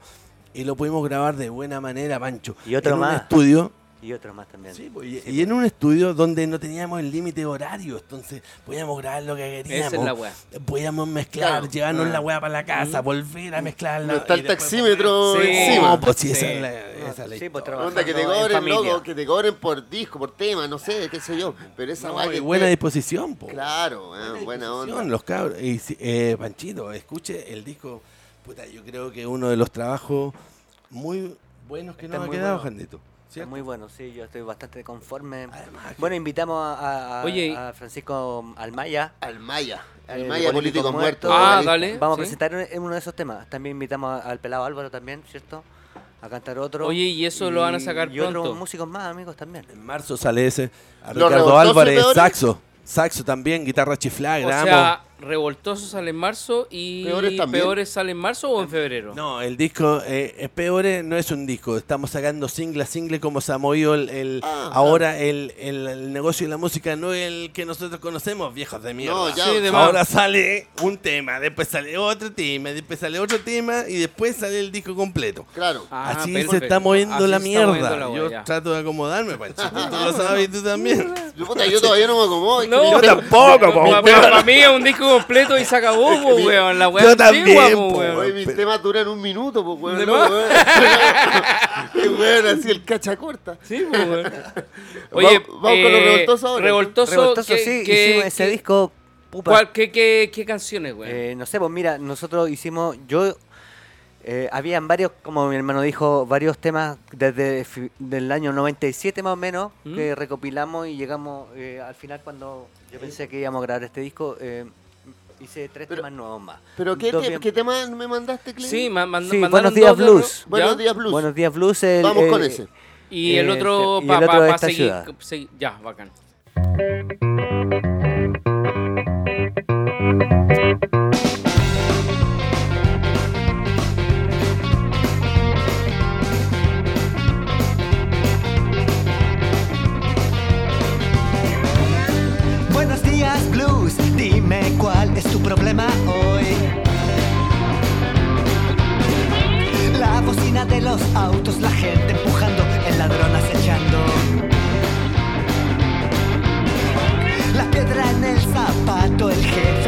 Y lo pudimos grabar de buena manera, Pancho. Y otro en más. un estudio Y otros más también. Sí, pues, y, y en un estudio donde no teníamos el límite horario, entonces podíamos grabar lo que queríamos. Esa es la weá. Podíamos mezclar, Claro. llevarnos Ah. la weá para la casa, volver a mezclarla. No está el después taxímetro Sí. encima. No, pues sí, esa es la, esa es la Sí, pues. Onda que te cobren, loco, que te cobren por disco, por tema, no sé, qué sé yo. Pero esa No, weá y que buena esté- disposición, po. Claro, eh, buena onda. Disposición, Los cabros. Y, eh, Panchito, escuche el disco. Puta, yo creo que uno de los trabajos muy buenos que Está nos ha quedado, bueno. Jandito. ¿cierto? muy bueno, sí, yo estoy bastante conforme. Además, Bueno, invitamos a, a- a- Oye, a Francisco Almaya. Al Maya. Al eh, Maya de Políticos Muertos. Ah, dale. Vamos sí. a presentar en- en uno de esos temas. También invitamos al pelado Álvaro también, ¿cierto? A cantar otro. Oye, ¿y eso lo van a sacar y otros pronto? músicos más, amigos, también. En marzo sale ese. A Ricardo Álvarez, saxo. Saxo también, guitarra chiflada, O grabamos. sea, Revoltoso sale en marzo y Peores también. Peores sale en marzo o en febrero. No, el disco eh, es Peores no es un disco. Estamos sacando single a single como se ha movido el, el- Ah, ahora el, el- el negocio de la música, no el que nosotros conocemos, viejos de mierda. No, ya. Sí, de más. ahora sale un tema, después sale otro tema, después sale otro tema y después sale el disco completo. Claro. Ah, Así perfecto. se está moviendo Así la se está mierda. moviendo la Yo ya. trato de acomodarme, Panchito. Tú lo sabes y tú también. Yo, puta, yo todavía no me acomodo. es que No, mi Yo tampoco, po, Pa-. Para mí es un disco completo y se acabó, po, weón. La weá Yo antigua, también, po, po, weón. Oye, mis temas duran un minuto, pues, weón. ¿De No, weón. Qué weón, así el cacha corta. Sí, po, weón. Oye, vamos con los revoltosos ahora. Revoltoso, Revoltoso, ¿qué- sí, qué- hicimos ese disco. pupa. cuál- qué, qué, qué canciones, weón? Eh, no sé, pues mira, nosotros hicimos, yo, eh, habían varios, como mi hermano dijo, varios temas desde del año 97 más o menos, ¿Mm? que recopilamos y llegamos eh, al final cuando yo pensé que íbamos a grabar este disco, eh, hice tres Pero- temas nuevos más. ¿Pero qué, te- bien- qué tema me mandaste, Clem? sí, ma- mand- Sí, mandaron Buenos Días Blues. Buenos días, Blues. Buenos días Blues. el- Vamos con eh, ese. Y el Eh, otro y para el otro pa, de pa esta seguir, Ya, bacán. La bocina de los autos, la gente empujando, el ladrón acechando. La piedra en el zapato, el jefe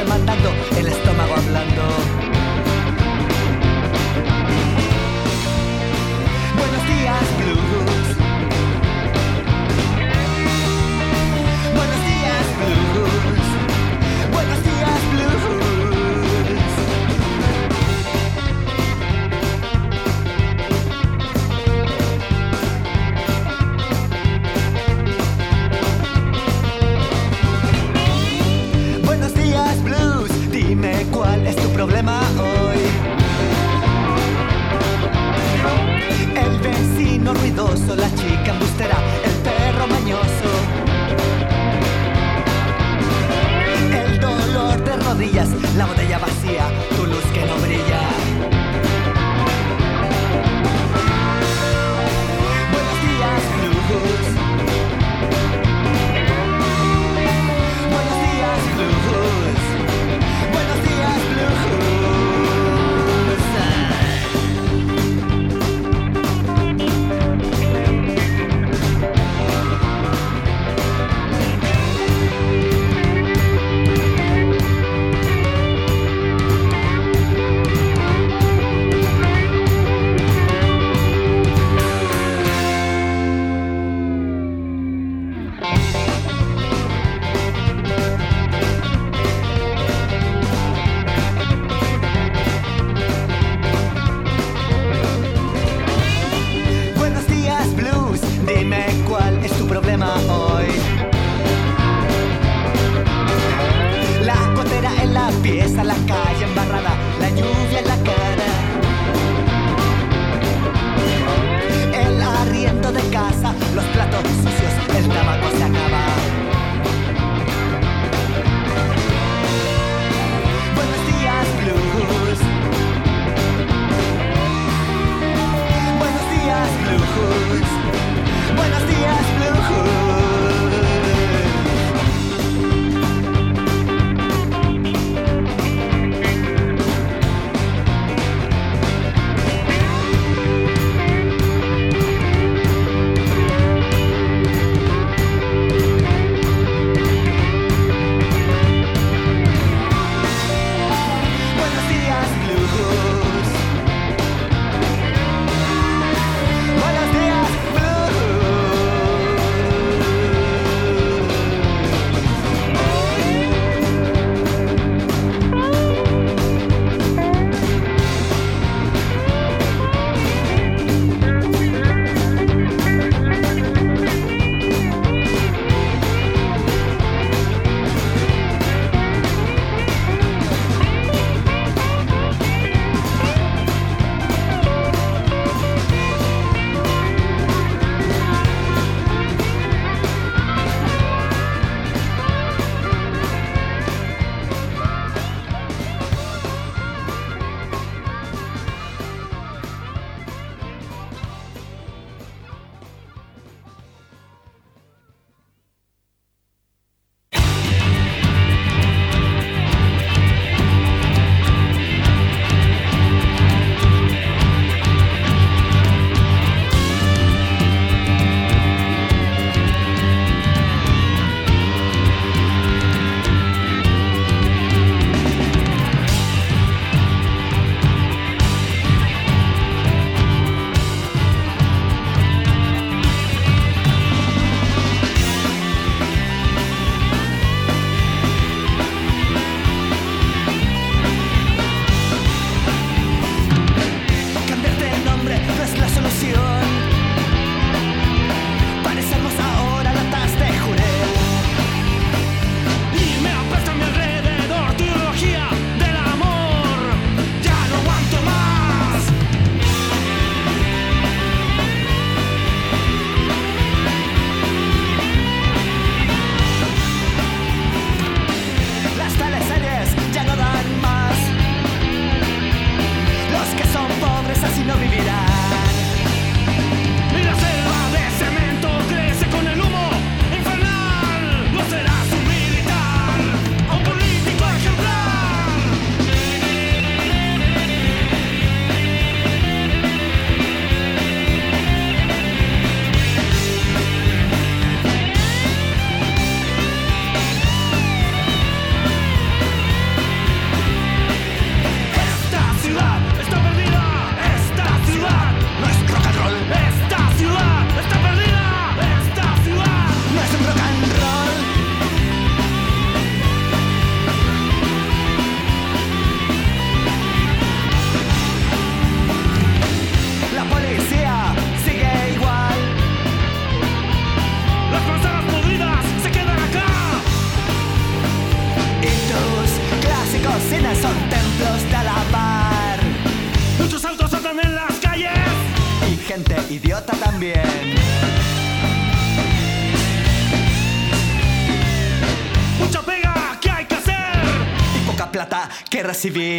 que recibir.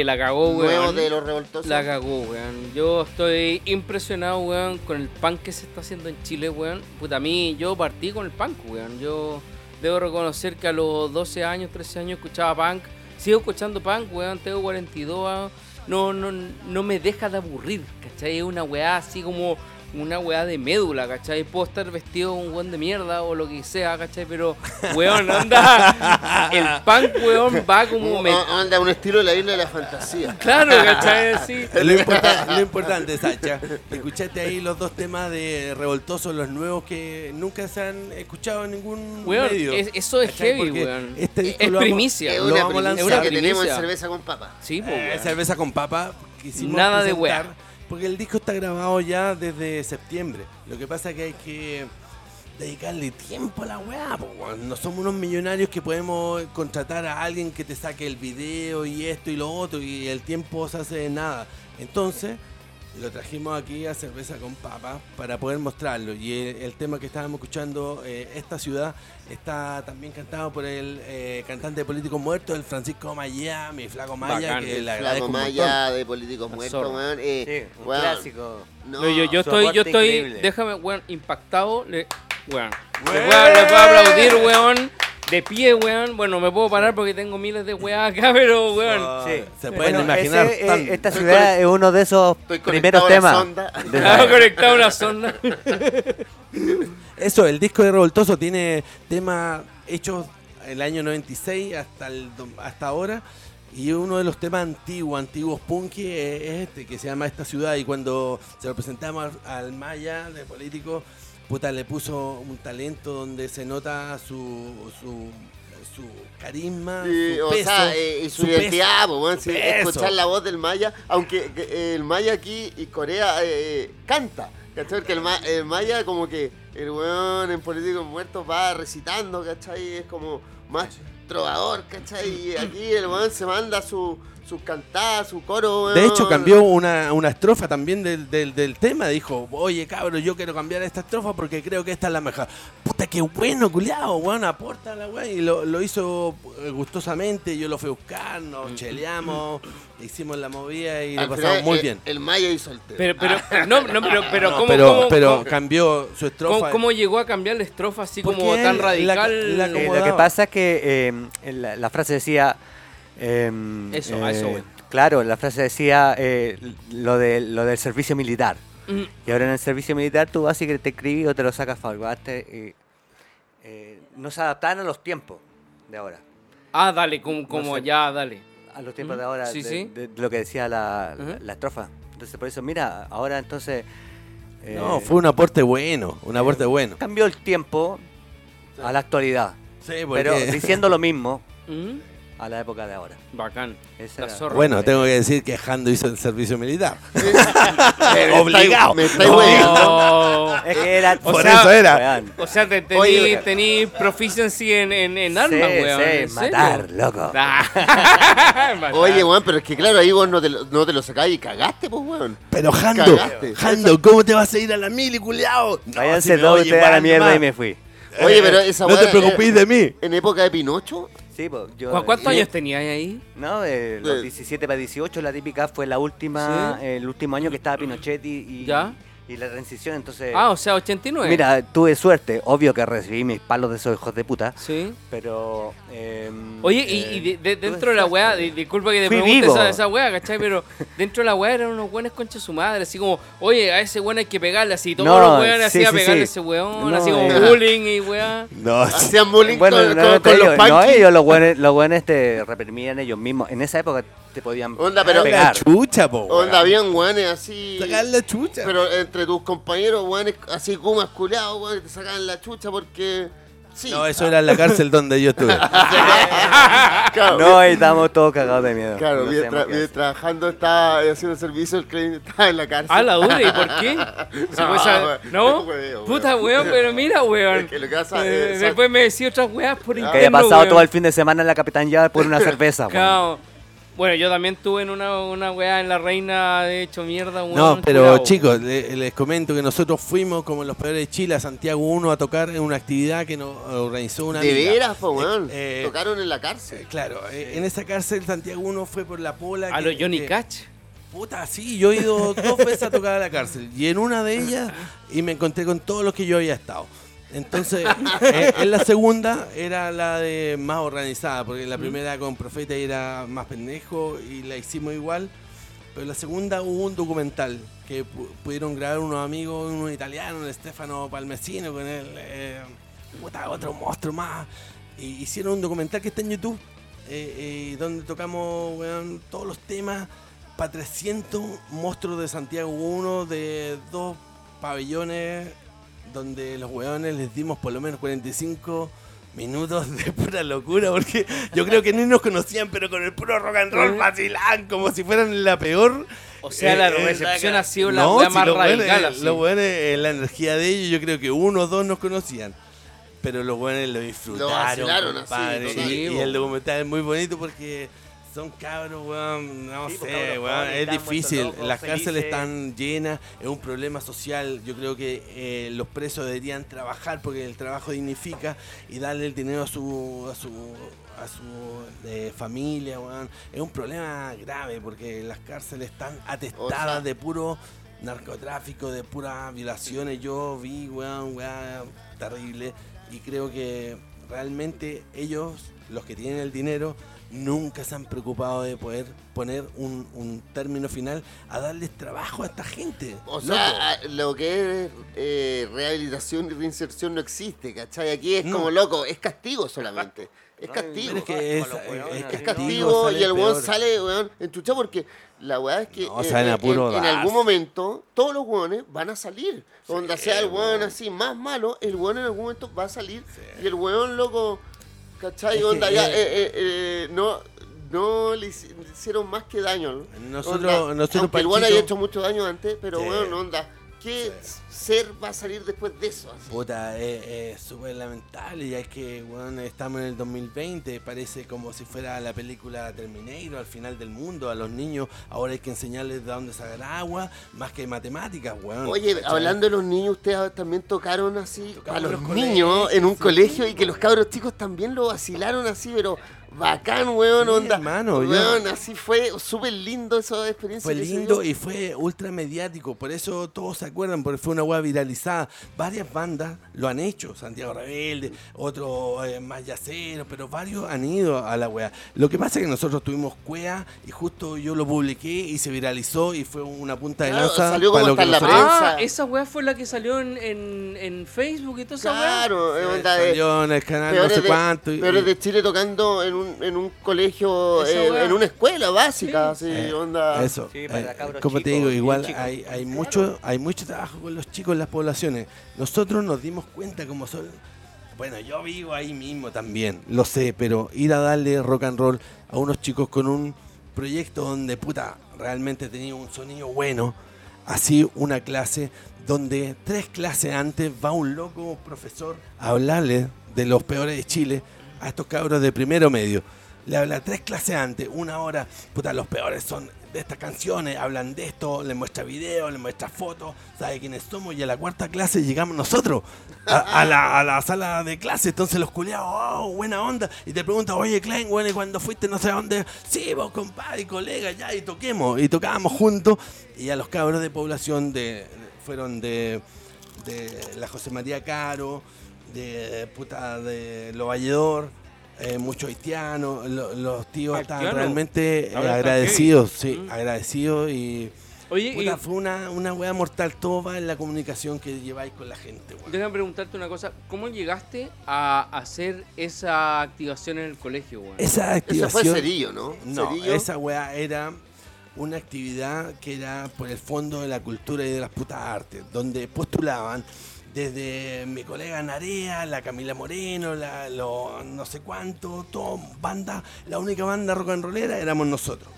Oye, la cagó, weón. de los revoltosos. La cagó, weón. Yo estoy impresionado, weón, con el punk que se está haciendo en Chile, weón. Puta, a mí, yo partí con el punk, weón. Yo debo reconocer que a los 12 años, 13 años escuchaba punk. Sigo escuchando punk, weón. Tengo 42 años. No, no, no me deja de aburrir, ¿cachai? Es una weá así como una weá de médula, ¿cachai? Puedo estar vestido un weón de mierda o lo que sea, ¿cachai? Pero, weón, anda. El punk, weón, va como... A- Anda un estilo de la isla de la fantasía. Claro, ¿cachai? Sí. Lo, importa- lo importante, Sacha, escuchaste ahí los dos temas de Revoltosos, los nuevos que nunca se han escuchado en ningún Weón, medio. es- eso es ¿Cachai? heavy, Porque weón. Este disco Es lo vamos- primicia. Es lo una vamos a primicia lanzar. que tenemos en cerveza con papa. Sí, pues, Eh, weón. cerveza con papa. Nada de wea. Porque el disco está grabado ya desde septiembre. Lo que pasa es que hay que dedicarle tiempo a la weá. po. No somos unos millonarios que podemos contratar a alguien que te saque el video y esto y lo otro y el tiempo se hace de nada. Entonces, lo trajimos aquí a Cerveza con Papa para poder mostrarlo. Y el, el tema que estábamos escuchando, eh, esta ciudad, está también cantado por el eh, cantante político muerto, el Francisco Maya, mi flaco Maya, Bacán. que El le agradezco flaco un montón. Maya de políticos muertos, weón. Eh, Sí, un weón, clásico. No, No, yo, yo estoy, yo estoy, increíble. déjame, weón, impactado. Le, weón. Le Weón. voy, a, le voy a aplaudir, weón. De pie, weón. Bueno, me puedo parar porque tengo miles de weas acá, pero, weón. Ah, Sí. Se pueden Bueno, imaginar. ese, eh, esta ciudad es uno de esos Estoy primeros temas. Estaba conectado a una sonda. Eso, el disco de Revoltoso tiene temas hechos el año 96 hasta, el, hasta ahora. Y uno de los temas antiguos, antiguos punky, es es este, que se llama Esta Ciudad. Y cuando se lo presentamos al, al Maya, de político, puta, le puso un talento donde se nota su, su, su carisma, Sí, su o peso. sea, eh, y su, peso. identidad, peso. escuchar la voz del Maya, aunque que, eh, el Maya aquí y Corea eh, canta, ¿cachai? Porque el, Ma- el Maya como que el weón en Políticos Muertos va recitando, ¿cachai? Es como más trovador, ¿cachai? Y aquí el weón se manda su, sus cantadas, su coro, weón. De hecho, cambió una, una estrofa también del, del, del tema. Dijo, oye, cabrón, yo quiero cambiar esta estrofa porque creo que esta es la mejor. Puta, qué bueno, culiao, weón, aporta la weón. Y lo, lo hizo eh, gustosamente. Yo lo fui a buscar, nos cheleamos, hicimos la movida y lo final, pasamos muy el- bien. El Maya hizo el tema. Pero, pero, no, no, pero, pero, No, ¿cómo, pero, cómo- pero cómo- cambió su estrofa. cómo- cómo llegó a cambiar la estrofa así como tan la- radical? la Eh, lo que pasa es que eh, la, la frase decía. Em, Eso, a eso voy. Claro, la frase decía eh, lo, de, lo del servicio militar. Mm, Y ahora en el servicio militar tú vas y que te escribís o te lo sacas falgaste. Y, eh, no se adaptaron a los tiempos de ahora. Ah, dale, como, como sé. ya, dale. A los tiempos Mm, de ahora, sí, de, sí. de- de lo que decía la, la- estrofa. Entonces, por eso, mira, ahora entonces. eh, No, fue un aporte bueno, un aporte bueno. Cambió el tiempo a la actualidad. Sí, Pero porque- diciendo lo mismo Mm, a la época de ahora. Bacán. Esa era- zorra. Bueno, tengo que decir que Jando hizo el servicio militar. Obligado. Me estáis No. hueviando. Oh. Es que era. O Por sea- eso era. Weón. O sea, te, tení, Oye, tení proficiency en, en, en armas, Sí, weón. sí, ¿en serio? matar, loco. Ah, matar. Oye, weón, pero es que claro, ahí vos no te lo, no te lo sacáis y cagaste, pues, weón. Pero Jando, Cagaste. Jando, ¿cómo te vas a ir a la mili, culiao? No, Váyanse si me todos oyen, ustedes a la mierda y me fui. Oye, pero esa No te preocupes eh, de mí. En época de Pinocho, Sí, pues yo. ¿Cu- ¿Cuántos años tenías ahí? No, de los De- 17 para 18, la típica fue la última, Sí. el último año que estaba Pinochet y, y, Ya. Y la transición, entonces... Ah, o sea, 89. Mira, tuve suerte, obvio que recibí mis palos de esos hijos de puta, Sí. pero... em, Oye, y, eh, y de- de- tuve dentro de la weá, disculpa que te Fui pregunte vivo. esa, esa weá, ¿cachai? Pero dentro de la weá eran unos buenos conchas su madre, así como, oye, a ese weón hay que pegarle así, todos No, los weones sí, así a sí, pegarle a sí. ese weón, No, así como eh. bullying y weá. No, Hacían bullying Bueno, con, no, con- con los ellos, no, punkies. ellos, los buenos, los buenos te reprimían ellos mismos. En esa época te podían Onda, pero- la pegar. chucha, po. Onda, weón. habían weones así. Sacar la chucha. Pero entre tus compañeros, weones así gumas culeados, weones, te sacaban la chucha porque. Sí. No, eso era en la cárcel donde yo estuve. claro, No, ahí estábamos todos cagados de miedo. Claro, No mientras, mientras trabajando estaba haciendo servicio, el cliente estaba en la cárcel. Ah, la dura, ¿y por qué? Weón, ¿No? es hueveo, Puta weón. weón, pero mira weón. Es que lo que pasa Eh, es- después me decía otras weas por hacer. interno, Que haya pasado weón. todo el fin de semana en la Capitanía por una cerveza. weón. Claro. Bueno, yo también tuve en una, una weá en la reina, de hecho mierda, weón. No, pero curado. chicos, le- les comento que nosotros fuimos como los peores de Chile a Santiago 1 a tocar en una actividad que nos organizó una De amiga. veras, po, weón. Eh, eh, Tocaron en la eh, cárcel. Claro, eh, en esa cárcel Santiago 1 fue por la pola. A que- los Johnny que- Catch. Puta, sí, yo he ido dos veces a tocar a la cárcel. Y en una de ellas, y me encontré con todos los que yo había estado. Entonces, eh, en la segunda era la de más organizada, porque la primera con Profeta era más pendejo y la hicimos igual. Pero en la segunda hubo un documental que pu- pudieron grabar unos amigos, uno italiano, el Stefano Palmesino, con él, eh, otro monstruo más. Y hicieron un documental que está en YouTube, eh, eh, donde tocamos weón, todos los temas para 300 monstruos de Santiago 1 de dos pabellones donde los weones les dimos por lo menos 45 minutos de pura locura porque yo creo que ni nos conocían pero con el puro rock and roll vacilan como si fueran la peor O sea, la Eh, eh, recepción ha sido la no, weá si más weones- radical. así. Los weones, eh, la energía de ellos, yo creo que uno o dos nos conocían. Pero los weones lo disfrutaron. vacilaron así, y, el documental es muy bonito porque son cabros, weón. No Sí, pues, sé, weón. Es difícil. locos, Las cárceles están llenas. Es un problema social. Yo creo que eh, los presos deberían trabajar porque el trabajo dignifica y darle el dinero a su. A su a su eh, familia, weón. Es un problema grave porque las cárceles están atestadas O sea- de puro narcotráfico, de puras violaciones. Yo vi, weón, weón, terrible. Y creo que realmente ellos, los que tienen el dinero, nunca se han preocupado de poder poner un, un término final a darles trabajo a esta gente. O sea, a- lo que es eh, rehabilitación y reinserción no existe, ¿cachai? Aquí es No. como loco, es castigo solamente. Es No, castigo. Es que es, castigo y el weón sale, weón, enchuchado porque la weá es que No, en, algún momento todos los weones van a salir. Donde sea el weón weón. así más malo, el weón en algún momento va a salir y el weón loco, ¿cachai? Onda, ya, eh, eh, eh, eh, no, no le hici- hicieron más que daño. ¿no? Nosotros- Onda, nosotros, aunque el Panchito- haya hecho mucho daño antes, pero weón, onda, ¿qué ser va a salir después de eso? así? Puta, es es súper lamentable, ya es que bueno, estamos en el 2020, parece como si fuera la película Terminator, al final del mundo, a los niños ahora hay que enseñarles de dónde sacar agua, más que matemáticas, weón. Oye, ¿cachai? hablando de los niños, ustedes también tocaron así Tocamos a los los niños colegios, en un sí. colegio y que los cabros chicos también lo vacilaron así, pero bacán, weón, Sí, onda. hermano, yo- weón, así fue súper lindo esa experiencia. Fue lindo y fue ultra mediático, por eso todos se acuerdan, porque fue una weá viralizada. Varias bandas lo han hecho, Santiago Rebelde, otros eh, más yaceros, pero varios han ido a la weá. Lo que pasa es que nosotros tuvimos cuea y justo yo lo publiqué y se viralizó y fue una punta de Claro, lanza. salió para como lo que hasta en la prensa. Ah, esa weá fue la que salió en, en, en Facebook y toda esa weá. Claro, es Eh, onda de. Salió en el canal no sé de, cuánto. y- Peores de Chile tocando en un, en un colegio, weá. en una escuela básica, así, Eh, onda. Eso. Sí, para eh, cabros como te chicos, digo, bien igual hay, hay mucho hay mucho trabajo con los chicos en las poblaciones. Nosotros nos dimos cuenta como son. Bueno, yo vivo ahí mismo también, lo sé, pero ir a darle rock and roll a unos chicos con un proyecto donde puta realmente tenía un sonido bueno, así una clase donde tres clases antes va un loco profesor a hablarle de los peores de Chile a estos cabros de primero medio. Le habla tres clases antes, una hora, puta, los peores son de estas canciones, hablan de esto, le muestra video, le muestra fotos, sabe quiénes somos, y a la cuarta clase llegamos nosotros, a, la, a la sala de clase, entonces los culiados, oh, buena onda, y te preguntan, oye, Klein, bueno, ¿y cuando fuiste no sé dónde? Sí, vos, compadre, colega, ya, y toquemos, y tocábamos juntos, y a los cabros de población de... fueron de, de la José María Caro, de puta de Lo Valledor, eh, muchos haitianos, lo- los tíos estaban Haitianos. realmente eh, están agradecidos, sí, Mm. agradecidos y Oye, puta, y fue una, una wea mortal, todo va en la comunicación que lleváis con la gente, weón. déjame preguntarte una cosa. ¿Cómo llegaste a hacer esa activación en el colegio? Esa fue activación... Cerillo, ¿no? No, Cerillo. esa weá era una actividad que era por el Fondo de la Cultura y de las Putas Artes, donde postulaban desde mi colega Narea, la Camila Moreno, la, lo, no sé cuánto, todo, banda, la única banda rock and rollera éramos nosotros.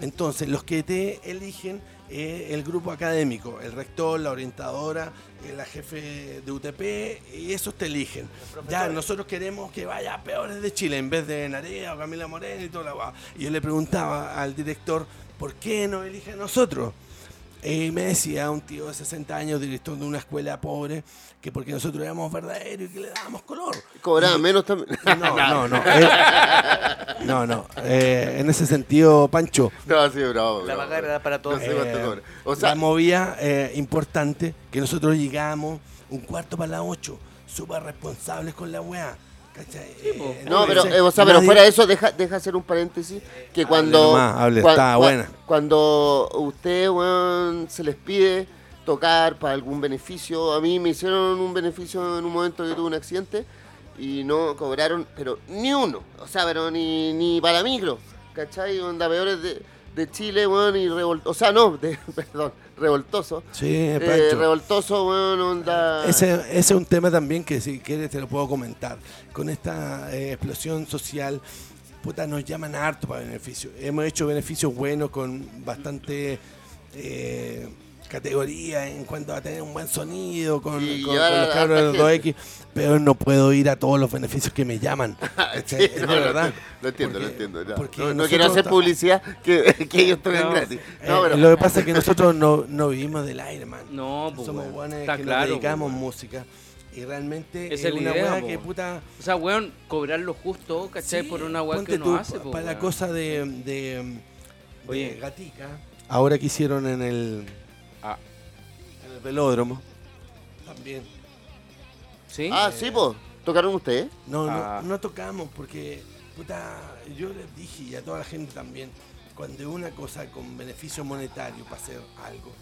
Entonces, los que te eligen es el grupo académico, el rector, la orientadora, eh, la jefe de UTP, y esos te eligen. Ya, nosotros queremos que vaya a peores de Chile en vez de Narea o Camila Moreno y toda la guay. Y yo le preguntaba al director, ¿por qué nos elige a nosotros? Y me decía un tío de 60 años, director de una escuela pobre, que porque nosotros éramos verdaderos y que le dábamos color. Cobraba menos también. No, no, no. eh, no, no. eh, en ese sentido, Pancho, No, sí, bravo. La paga era para todos. No sé cuánto eh, cobra. O sea, la movía eh, importante que nosotros llegamos un cuarto para las 8, súper responsables con la weá. ¿Cachai? Eh, No, pero, eh, o sea, pero fuera de eso, deja, deja hacer un paréntesis, que cuando... nomás, hable, cua- está cua- buena. Cuando usted, weón, se les pide tocar para algún beneficio, a mí me hicieron un beneficio en un momento que tuve un accidente y no cobraron, pero ni uno, o sea, pero ni, ni para micro, ¿cachai? Onda peores de, de Chile, weón, y revoltoso, o sea, no, de, perdón, revoltoso. Sí, Eh, revoltoso, weón, onda... Ese, ese es un tema también que si quieres te lo puedo comentar. Con esta eh, explosión social, puta, nos llaman harto para beneficios. Hemos hecho beneficios buenos con bastante eh, categoría en cuanto a tener un buen sonido, con, los la cabros harta del 2X, pero no puedo ir a todos los beneficios que me llaman. ¿cachai? Sí, Es de no, lo verdad. entiendo, Lo entiendo, lo Porque- entiendo. ya. porque No, no quiero hacer publicidad que, que ellos No, gratis. Eh, No, pero, Lo que pasa es que nosotros no, no vivimos del aire, man. No, pues, Somos buenos Está que claro, nos dedicamos pues, música. Y realmente es es una idea, weá po, que puta. O sea, weón, cobrar lo justo, ¿cachai? Sí, por una weá que tú, hace, po, Para la cosa de, de, Oye. de Gatica. Ahora que hicieron en el, el velódromo. También. ¿sí? ah, sí, pues. ¿Tocaron ustedes? No, no, Ah. no tocamos porque, puta, yo les dije y a toda la gente también, cuando es una cosa con beneficio monetario para hacer algo,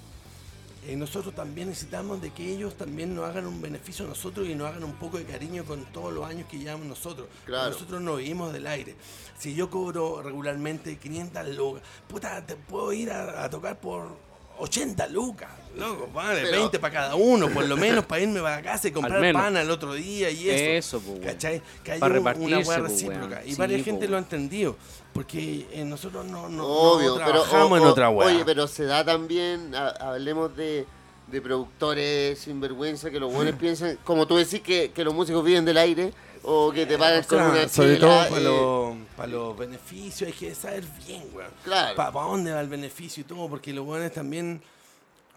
eh, nosotros también necesitamos de que ellos también nos hagan un beneficio a nosotros y nos hagan un poco de cariño con todos los años que llevamos nosotros. Claro. Nosotros no vivimos del aire. Si yo cobro regularmente 500 lucas, puta, te puedo ir a, a tocar por 80 lucas, loco, vale, Pero- 20 para cada uno, por lo menos para irme para casa y comprar pan al otro día y eso. Eso, pues. ¿Cachai? Que hay Pa' un- una hueá pues, recíproca. Y Sí, varias pues, gente weón. lo ha entendido. Porque eh, nosotros no, no, Obvio, no pero. trabajamos o- en o- otra hueá. Oye, pero se da también. ha- hablemos de, de productores sinvergüenza que los buenos piensan. Como tú decís que, que los músicos viven del aire o que te pagan O sea, con una sobre todo para, eh, los, para los beneficios hay que saber bien, weón. Claro. ¿Para dónde va el beneficio y todo? Porque los buenos también...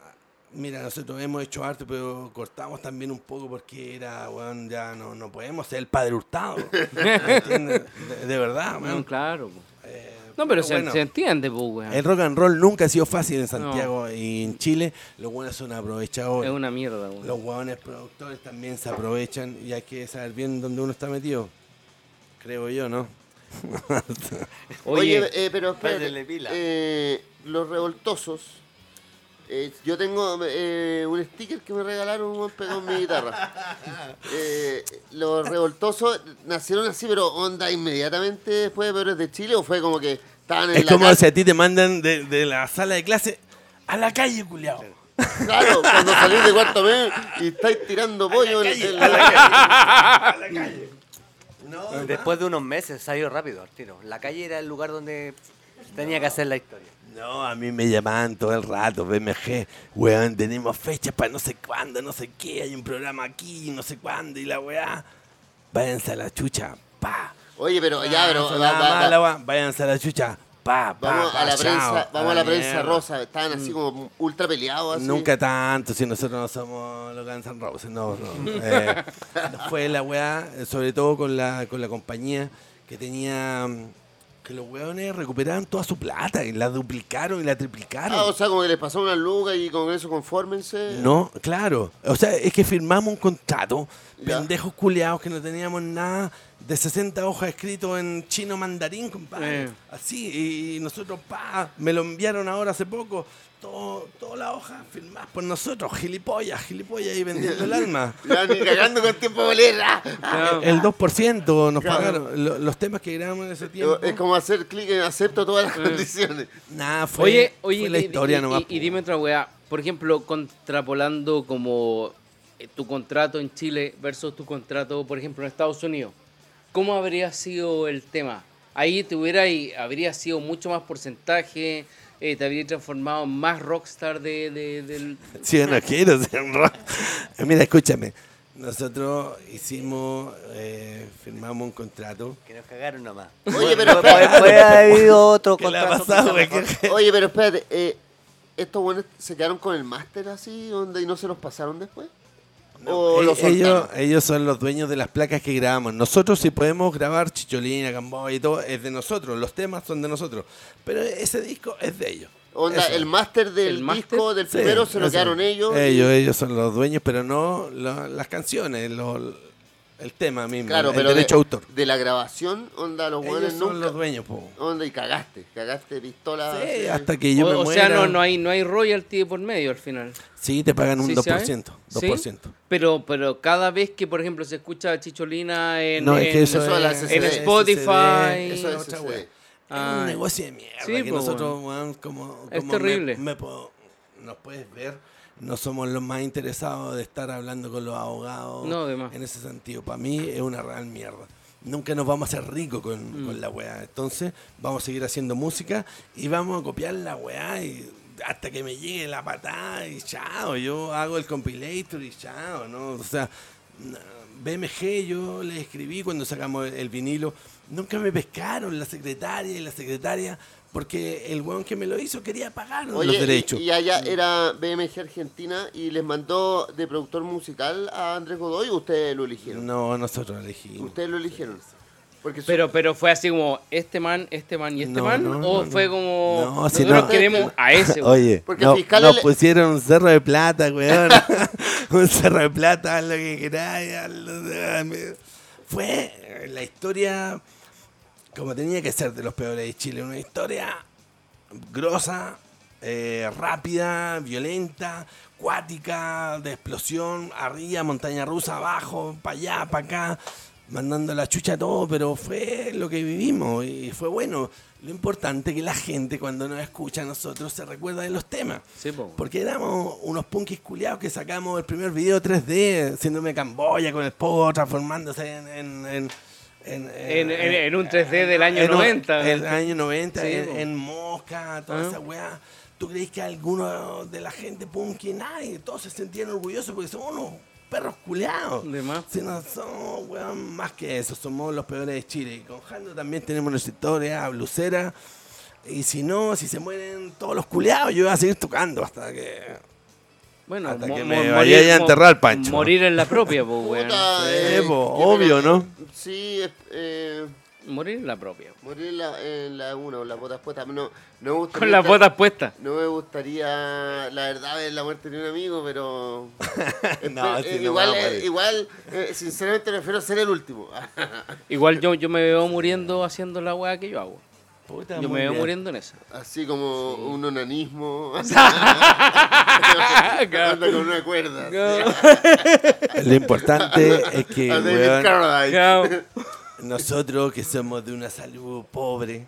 ah, Mira, nosotros hemos hecho arte, pero cortamos también un poco porque era, weón, ya no, no podemos ser el padre hurtado. ¿me entiendes? De, de verdad, No, weón. claro. Eh, No, pero se, bueno. se entiende, pues, weón. El rock and roll nunca ha sido fácil en Santiago y en Chile. Los buenos son aprovechadores. Es una mierda, weón. Los hueones productores también se aprovechan y hay que saber bien dónde uno está metido. Creo yo, ¿no? Oye, Oye, eh, pero espérate, eh, los revoltosos. Eh, yo tengo eh, un sticker que me regalaron pegado en mi guitarra. Eh, los revoltosos nacieron así, pero onda inmediatamente después de Peores de Chile o fue como que estaban en Es la como si a ti te mandan de, de la sala de clase a la calle, culiao. Claro, cuando salís de cuarto mes y estáis tirando pollo en, en la, Después de unos meses salió rápido al tiro. La calle era el lugar donde tenía que hacer la historia. No, a mí me llamaban todo el rato, BMG, weón, tenemos fechas para no sé cuándo, no sé qué, hay un programa aquí, no sé cuándo, y la weá. Váyanse a la chucha, pa. Oye, pero ya, pero Ah, va- va- váyanse a la chucha, pa, pa, vamos pa, a la chao, prensa, vamos a la prensa rosa, estaban así como ultra peleados así. Nunca tanto, si nosotros no somos los Guns N' Roses, no, no. Eh, fue la weá, eh, sobre todo con la, con la compañía que tenía, mm, que los weones recuperaron toda su plata y la duplicaron y la triplicaron. Ah, o sea, como que les pasó una luga y con eso confórmense. No, claro. O sea, es que firmamos un contrato, Ya. pendejos culiados que no teníamos nada, de 60 hojas escrito en chino mandarín, compadre. Eh. Así, y nosotros, pa, me lo enviaron ahora hace poco. Todo, toda la hoja firmada por nosotros, gilipollas, gilipollas y vendiendo el alma. Ya ni cagando con tiempo de bolera. Claro. El 2% nos Claro. pagaron. Lo- los temas que grabamos en ese tiempo. Es como hacer clic en acepto todas las condiciones. Nada, fue, Oye, oye, fue la y- historia y, nomás. y- y dime otra weá. Por ejemplo, contrapolando como eh, tu contrato en Chile versus tu contrato, por ejemplo, en Estados Unidos. ¿Cómo habría sido el tema? Ahí te hubiera, y habría sido mucho más porcentaje, eh, te habría transformado en más rockstar de, de- del... Sí, no quiero ser un rock. Mira, escúchame. Nosotros hicimos, eh, firmamos un contrato. Que nos cagaron nomás. Oye, pero espérate. puede haber habido otro ¿Qué le ha contrato pasado. Oye, pero espérate. eh, ¿Estos buenos se quedaron con el máster así onda, y no se los pasaron después? ¿O Eh, lo ellos, ellos son los dueños de las placas que grabamos. Nosotros sí podemos grabar Chicholina, Gamboa y todo, es de nosotros. Los temas son de nosotros. Pero ese disco es de ellos. Onda, Eso. el máster del disco del Sí, primero se lo quedaron ellos. y- Ellos, ellos son los dueños, pero no lo- las canciones, lo- el tema mismo, Claro, el pero derecho de, autor. de la grabación, onda, los Ellos buenos son nunca. los dueños, po. Onda, y cagaste. Cagaste pistola. Sí, así. hasta que yo o, me o muera. sea, no, no, hay, no hay royalty por medio al final. Sí, te pagan un ¿Sí 2%. sabe? 2%. ¿Sí? Pero, pero cada vez que, por ejemplo, se escucha Chicholina en, No, es que en- eso, la es, en es Spotify. Eso es otra wea. Ah, es un negocio de mierda. sí, que pues, nosotros, weón, como, Es como terrible. Me, me puedo- nos puedes ver, no somos los más interesados de estar hablando con los abogados. No. En ese sentido, para mí es una real mierda. Nunca nos vamos a hacer ricos con, Mm. con la weá. Entonces, vamos a seguir haciendo música y vamos a copiar la weá y hasta que me llegue la patada y chao. Yo hago el compilator y chao, ¿no? O sea, BMG yo le escribí cuando sacamos el, el vinilo. Nunca me pescaron la secretaria y la secretaria porque el weón que me lo hizo quería pagar Oye, los y- derechos. Y, allá era BMG Argentina y les mandó de productor musical a Andrés Godoy o ustedes lo eligieron. No, nosotros elegimos. Ustedes lo eligieron. Porque su- Pero, pero fue así como este man, este man y este No, man, no, o no, fue como No, si nosotros no- queremos a ese. güey. Oye, Porque nos le- pusieron un cerro de plata, weón. un cerro de plata, haz lo que queráis. lo- Fue la historia como tenía que ser de los peores de Chile. Una historia grosa, eh, rápida, violenta, cuática, de explosión, arriba, montaña rusa, abajo, para allá, para acá, mandando la chucha a todo, pero fue lo que vivimos y fue bueno. Lo importante es que la gente cuando nos escucha a nosotros se recuerda de los temas. Sí, po. Porque éramos unos punkis culiados que sacamos el primer video 3D, haciéndome Camboya con el pogo transformándose en... en, en en, En- en- en un 3D del año en un- 90. El año 90, Sí, en, Mosca, toda Ah. esa weá. ¿Tú crees que alguno de la gente punky, nadie, todos se sentían orgullosos porque somos unos perros culeados? De más. Si no somos, weón, más que eso, somos los peores de Chile. Y con Jando también tenemos nuestra historia, blusera. Y si no, si se mueren todos los culeados, yo voy a seguir tocando hasta que. Bueno, Hasta que me vaya a enterrar, Pancho. Morir en la propia, pues, weón. Puta, eh, po, que obvio, ¿no? Sí, es- eh, Morir en la propia. morir en la, en la una o las botas puestas. No, no me gustaría Con las botas puestas. No me gustaría, la verdad, ver la muerte de un amigo, pero. No, eh, no igual, a eh, igual eh, sinceramente prefiero ser el último. Igual yo, yo me veo muriendo haciendo la weá que yo hago. Puta, Yo me veo bien. muriendo en esa. Así como un onanismo. Anda con una cuerda. Lo importante es que, weón, nosotros que somos de una salud pobre,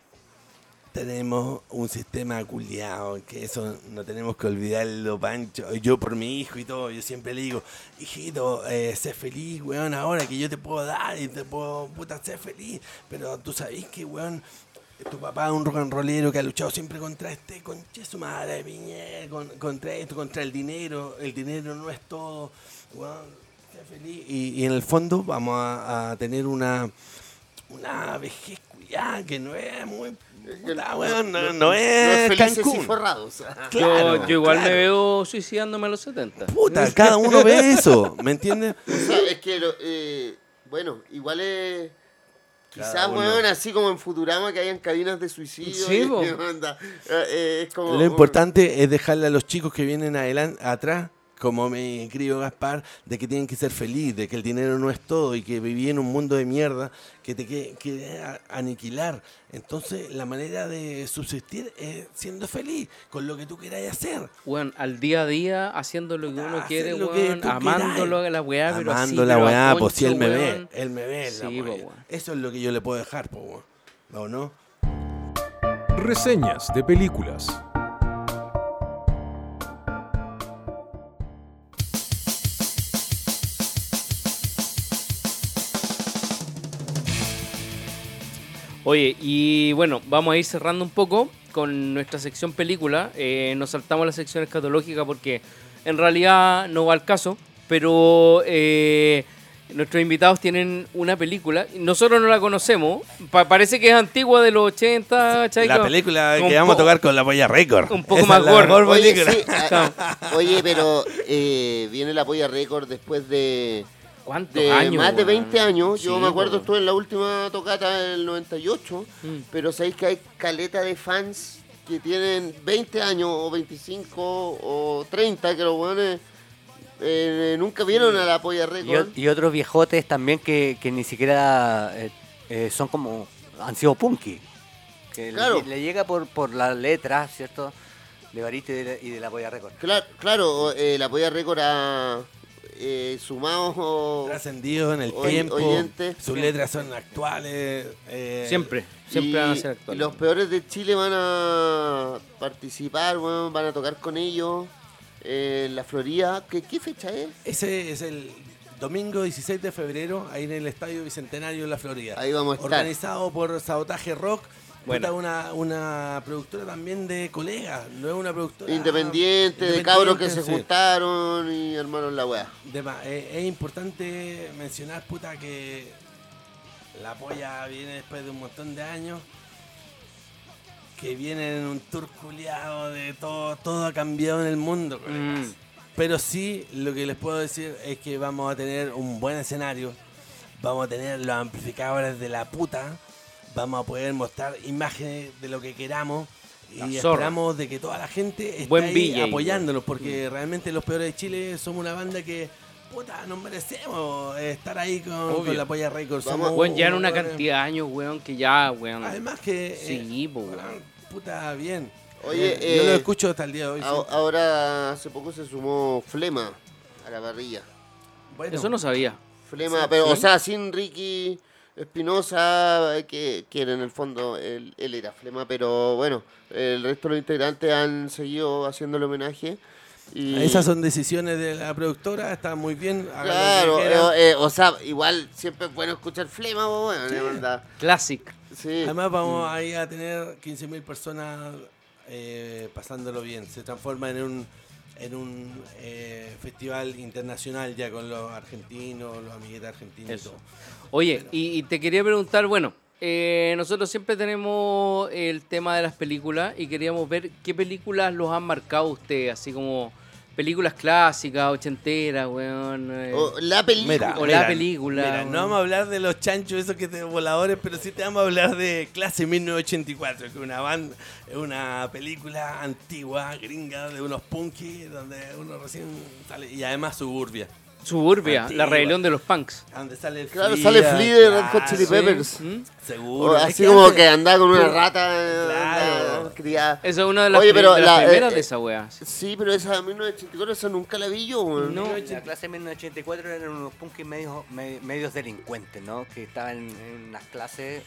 tenemos un sistema culiado, que eso no tenemos que olvidarlo, Pancho. Yo por mi hijo y todo, yo siempre le digo, hijito, eh, sé feliz, weón, ahora que yo te puedo dar y te puedo, puta, ser feliz. Pero tú sabés que, weón, tu papá es un rock and rollero que ha luchado siempre contra este, contra su madre, piñe, con- contra esto, contra el dinero. El dinero no es todo, feliz. Y, y en el fondo vamos a, a tener una, una vejez que no es muy... puta, no, no es y Cancún. forrados. Claro, yo, yo igual me veo suicidándome a los 70. Puta, cada uno ve eso, ¿me entiendes? O sea, es que, lo- eh, bueno, igual es, Quizás, weón, así como en Futurama que hayan cabinas de suicidio. Sí, y- po. onda, eh, eh, es como, Lo importante es dejarle a los chicos que vienen adelante, atrás, como mi querido Gaspar, de que tienen que ser felices, de que el dinero no es todo y que viví en un mundo de mierda que te quiere, aniquilar. Entonces, la manera de subsistir es siendo feliz con lo que tú quieras hacer. Weón, al día a día, haciendo lo que uno hacer quiere, lo que weón, tú amándolo queráis. a la weá, pero así, Amando la pero weá, pues si él me ve, él me ve. la Sí, po, weá. weón. Eso es lo que yo le puedo dejar, po, weón. ¿o no? Reseñas de películas. Oye, y bueno, vamos a ir cerrando un poco con nuestra sección película. Eh, nos saltamos la sección escatológica porque en realidad no va al caso, pero eh, nuestros invitados tienen una película. Nosotros no la conocemos, pa- parece que es antigua de los 80, ¿cachai? La película un que vamos a tocar con la polla récord. un poco Esa más gorda. Oye, sí, ah, oye, pero eh, viene la polla récord después de, ¿Cuántos de años? más de weón? 20 años. Yo Sí, me acuerdo, po. estuve en la última tocata del 98, Mm. pero sabéis que hay caleta de fans que tienen 20 años o 25 o 30 que los weones eh, nunca vieron a la polla Y, récord. o- y otros viejotes también que, que ni siquiera eh, eh, son como. han sido punky. Que le- Claro. le, llega por, por la letra, ¿cierto? De Barito y de, y de la Polla Record. Claro, claro eh, la polla récord ha eh, sumado o- Trascendido en el Oy- tiempo. Sus letras son actuales. eh, Siempre, siempre van a ser y actuales. los peores de Chile van a participar, van a tocar con ellos eh, en la Florida. ¿Qué, qué fecha es? Ese es el domingo 16 de febrero, ahí en el Estadio Bicentenario de la Florida. Ahí vamos a estar. Organizado por Sabotaje Rock. Bueno. Puta, Una, una productora también de colegas, no es una productora Independiente, de independiente, cabros que se juntaron y armaron la weá. De ma- eh, es importante mencionar, puta, que la polla viene después de un montón de años. Que viene en un tour culiado de todo, todo ha cambiado en el mundo, colegas. Mm. Pero sí, lo que les puedo decir es que vamos a tener un buen escenario. Vamos a tener los amplificadores de la puta. Vamos a poder mostrar imágenes de lo que queramos. La Y zorra. esperamos de que toda la gente esté Buen ahí VJ, apoyándonos. Porque realmente los peores de Chile somos una banda que, puta, nos merecemos estar ahí con, con la Polla Records. Vamos, Somos Weón, ya en una cantidad de años, weón, que ya, weón. Además que... Sí, eh, po, weón. Puta, bien. Oye, Eh, yo lo eh, escucho hasta el día de hoy. sí. A- ahora hace poco se sumó Flema a la parrilla. Bueno, Eso no sabía. Flema, Sí, pero sí. o sea, sin Ricky Espinosa, eh, que, que en el fondo él, él era Flema, pero bueno, el resto de los integrantes han seguido haciéndole homenaje. Y, Esas son decisiones de la productora, está muy bien. Claro, eh, eh, o sea, igual siempre es bueno escuchar Flema, po, bueno, de verdad. Classic. Sí. Además vamos ahí a tener 15.000 personas eh, pasándolo bien. Se transforma en un en un eh, festival internacional ya con los argentinos, los amiguetes argentinos y Eso. todo. Oye, y, y te quería preguntar, bueno, eh, nosotros siempre tenemos el tema de las películas y queríamos ver qué películas los han marcado ustedes, así como películas clásicas, ochenteras, weón. eh. O la película. Mira, O la película, Mira, no vamos a hablar de los chanchos esos que te voladores, pero sí te vamos a hablar de Clase 1984, que es una banda, es una película antigua, gringa, de unos punky, donde uno recién sale, y además suburbia, Suburbia, Antigua. la rebelión de los punks. donde sale Claro, sale Flea de Red Hot Chili Peppers. ¿Mm? Seguro. O así como antes- que andaba con una rata eh, Claro. criada. Esa es una de las, Oye, pero de las la- primeras eh, de esa weá. Sí, pero esa de 1984, esa nunca la vi yo, weón. No. La clase 1984 eran unos punkis medios, me- medios delincuentes, ¿no? Que estaban en, en unas clases,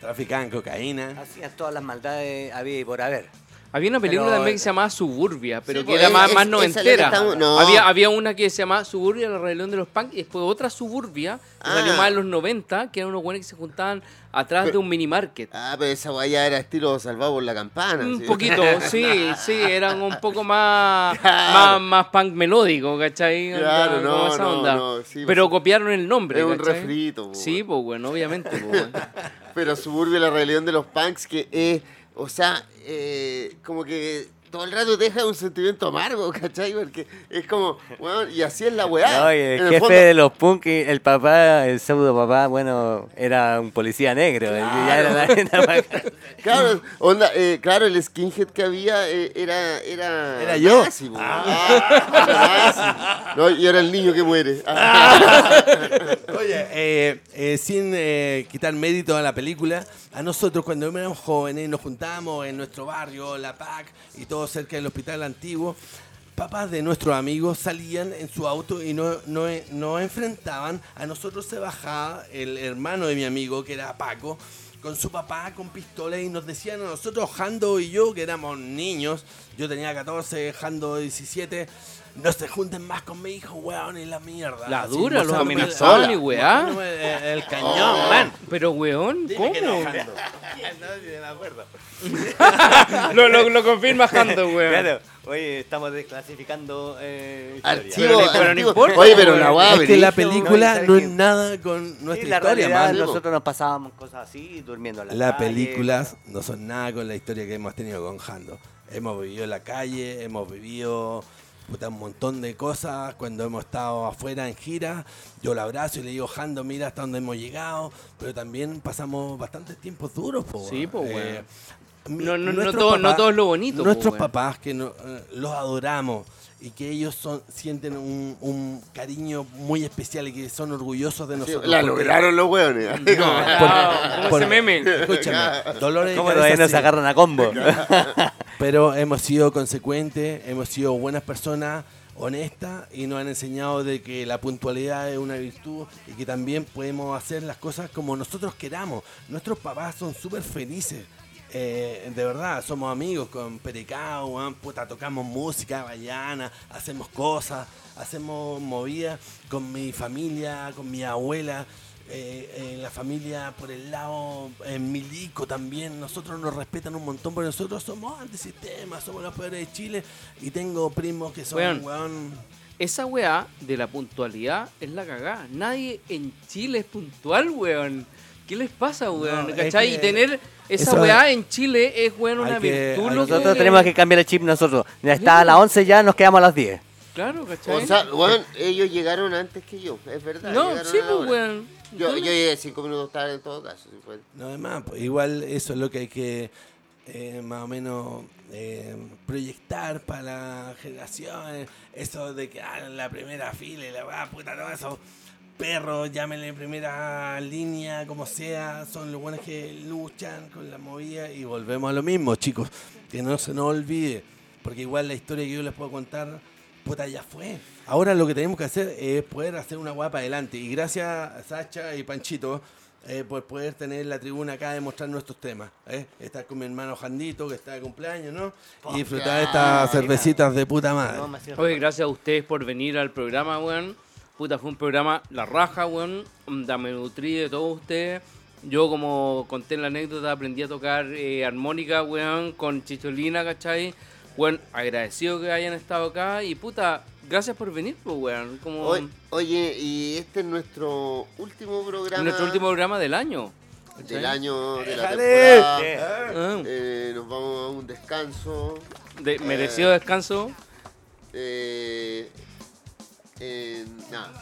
Traficaban cocaína. hacían todas las maldades había y por haber. Había una película Pero, también que se llamaba Suburbia, pero Sí, que pues, era es- más, es- más noventera. estamos- no. había, había una que se llamaba Suburbia, la rebelión de los punks, y después otra Suburbia, que salió Ah. más en los 90, que eran unos buenos que se juntaban atrás Pero- de un mini market. Ah, pero esa guaya era estilo salvado por la campana. Un sí. poquito, sí, sí, eran un poco más, Claro. más, más punk melódico, ¿cachai? Claro, no, esa no, onda. no, sí, Pero pues, copiaron el nombre, es un refrito, po, Sí, pues bueno, obviamente. Pero Suburbia, la rebelión de los punks, que es, o sea, eh, como que todo el rato te deja un sentimiento amargo, ¿cachai? Porque es como, bueno, y así es la weá. No, y el el jefe fondo- de los punk, el papá, el pseudo papá, bueno, era un policía negro. Ya era la-. Claro, onda, eh, claro, el skinhead que había eh, era, era. Era yo. nazi. Ah. No, y era el niño que muere. Ah. Oye, eh, eh, sin eh, quitar mérito a la película, a nosotros cuando éramos jóvenes nos juntábamos en nuestro barrio, la PAC y todo cerca del hospital antiguo, papás de nuestros amigos salían en su auto y no, no, no enfrentaban, a nosotros se bajaba el hermano de mi amigo, que era Paco, con su papá con pistola y nos decían a nosotros, Jando y yo, que éramos niños, yo tenía 14, Jando 17, no se junten más con mi hijo, weón, y la mierda. La Así, dura, los amenazaban y weá. El, cañón, man. Pero, weón, Dime que no, ¿cómo? No, sí, me acuerdo. lo, lo, lo confirma Jando, weón. Claro, oye, estamos desclasificando eh. Archivo, Pero ni- pero no importa, Oye, pero la weá, Es que la película ¿sabes no es nada con Sí, nuestra la historia, realidad, man. nosotros nos pasábamos cosas así, durmiendo en la Las calle. películas no son nada con la historia que hemos tenido con Jando. Hemos vivido en la calle, hemos vivido puta, un montón de cosas. Cuando hemos estado afuera en gira, yo lo abrazo y le digo, Jando, mira hasta dónde hemos llegado. Pero también pasamos bastantes tiempos duros, po, Sí, weón. Eh, No, no, no todo, no papás- todo es lo bonito. Nuestros papás, que no- eh, los adoramos y que ellos son, sienten un, un cariño muy especial y que son orgullosos de Sí, nosotros. La porque- lograron los weones. Como- Ah, ¿Cómo por- ese meme? Escúchame, Dolores de ¿Cómo todavía nos sí, agarran a combo? Pero hemos sido consecuentes, hemos sido buenas personas, honestas y nos han enseñado de que la puntualidad es una virtud y que también podemos hacer las cosas como nosotros queramos. Nuestros papás son súper felices. Eh, de verdad, somos amigos con Perecao, weón, puta, tocamos música, baiana, hacemos cosas, hacemos movidas con mi familia, con mi abuela, eh, la familia por el lado en Milico también, nosotros nos respetan un montón porque nosotros somos antisistema, somos los peores de Chile y tengo primos que son Weón. weón, Esa weá de la puntualidad es la cagada. Nadie en Chile es puntual, weón. ¿Qué les pasa, weón? No, es ¿Cachai? que Y tener esa eso- weá en Chile es, weón, una que- virtud. Nosotros tenemos que cambiar el chip nosotros. Ya está a las 11 ya, nos quedamos a las 10. Claro, ¿cachai? O sea, weón, ellos llegaron antes que yo, es verdad. no, sí, la pues, weón. Yo, yo llegué cinco minutos tarde en todo caso. No, además, pues, igual eso es lo que hay que eh, más o menos eh, proyectar para las generaciones. Eso de que ah, la primera fila y la ah, puta, todo eso. Perros, llámenle primera línea, como sea, son los buenos que luchan con la movida y volvemos a lo mismo, chicos. Que no se nos olvide, porque igual la historia que yo les puedo contar, puta, ya fue. Ahora lo que tenemos que hacer es poder hacer una guapa adelante. Y gracias a Sacha y Panchito eh, por poder tener la tribuna acá de mostrar nuestros temas. ¿eh? Estar con mi hermano Jandito, que está de cumpleaños, ¿no? Y disfrutar de estas cervecitas de puta madre. Oye, gracias a ustedes por venir al programa, weón. Puta, fue un programa la raja, weón. Da, Me nutrí de todos ustedes. Yo, como conté en la anécdota, aprendí a tocar eh, armónica, weón, con Chicholina, ¿cachai? Weón, agradecido que hayan estado acá. Y puta, gracias por venir, pues, weón. Como Oye, oye, y este es nuestro último programa nuestro último programa del año. ¿cachai? del año de la temporada. Ah, Eh, nos vamos a un descanso. de- merecido descanso. Eh, eh, nada.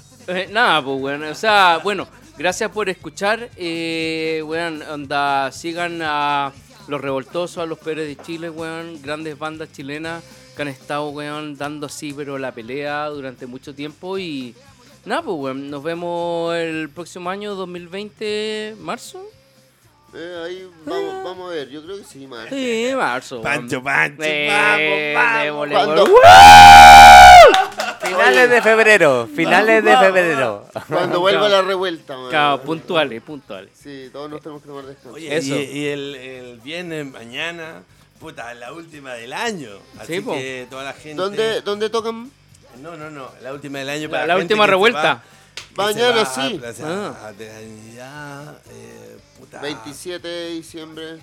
Nada, pues, weón. O sea, bueno, gracias por escuchar. Eh, weón, onda, sigan a Los Revoltosos, a Los Pérez de Chile, weón. Grandes bandas chilenas que han estado, weón, dando así, pero la pelea durante mucho tiempo. Y nada, pues, weón, nos vemos el próximo año, 2020, marzo. Eh, ahí vamos, vamos a ver, yo creo que sí, más. Sí, marzo. Pancho, Pancho, Eh, vamos, vamos. Finales de febrero, finales de febrero. cuando vuelva la revuelta, man. Claro, puntuales, puntuales. Sí, todos nos tenemos que tomar descanso. Oye, Eso. y, y el, el viernes mañana, puta, la última del año. Así Sí, que toda la gente. ¿Dónde, ¿Dónde tocan? No, no, no, la última del año La- para la gente última revuelta. va- Mañana sí. A Plaza Ah. Puta. 27 de diciembre,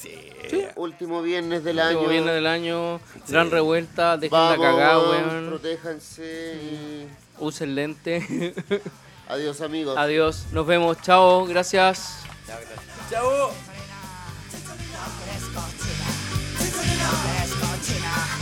Sí. último viernes del Último año. viernes del año, gran revuelta, dejen la cagada, weón. protéjanse y Usen lente. adiós amigos. Adiós, nos vemos, chao, gracias. Chao. Llena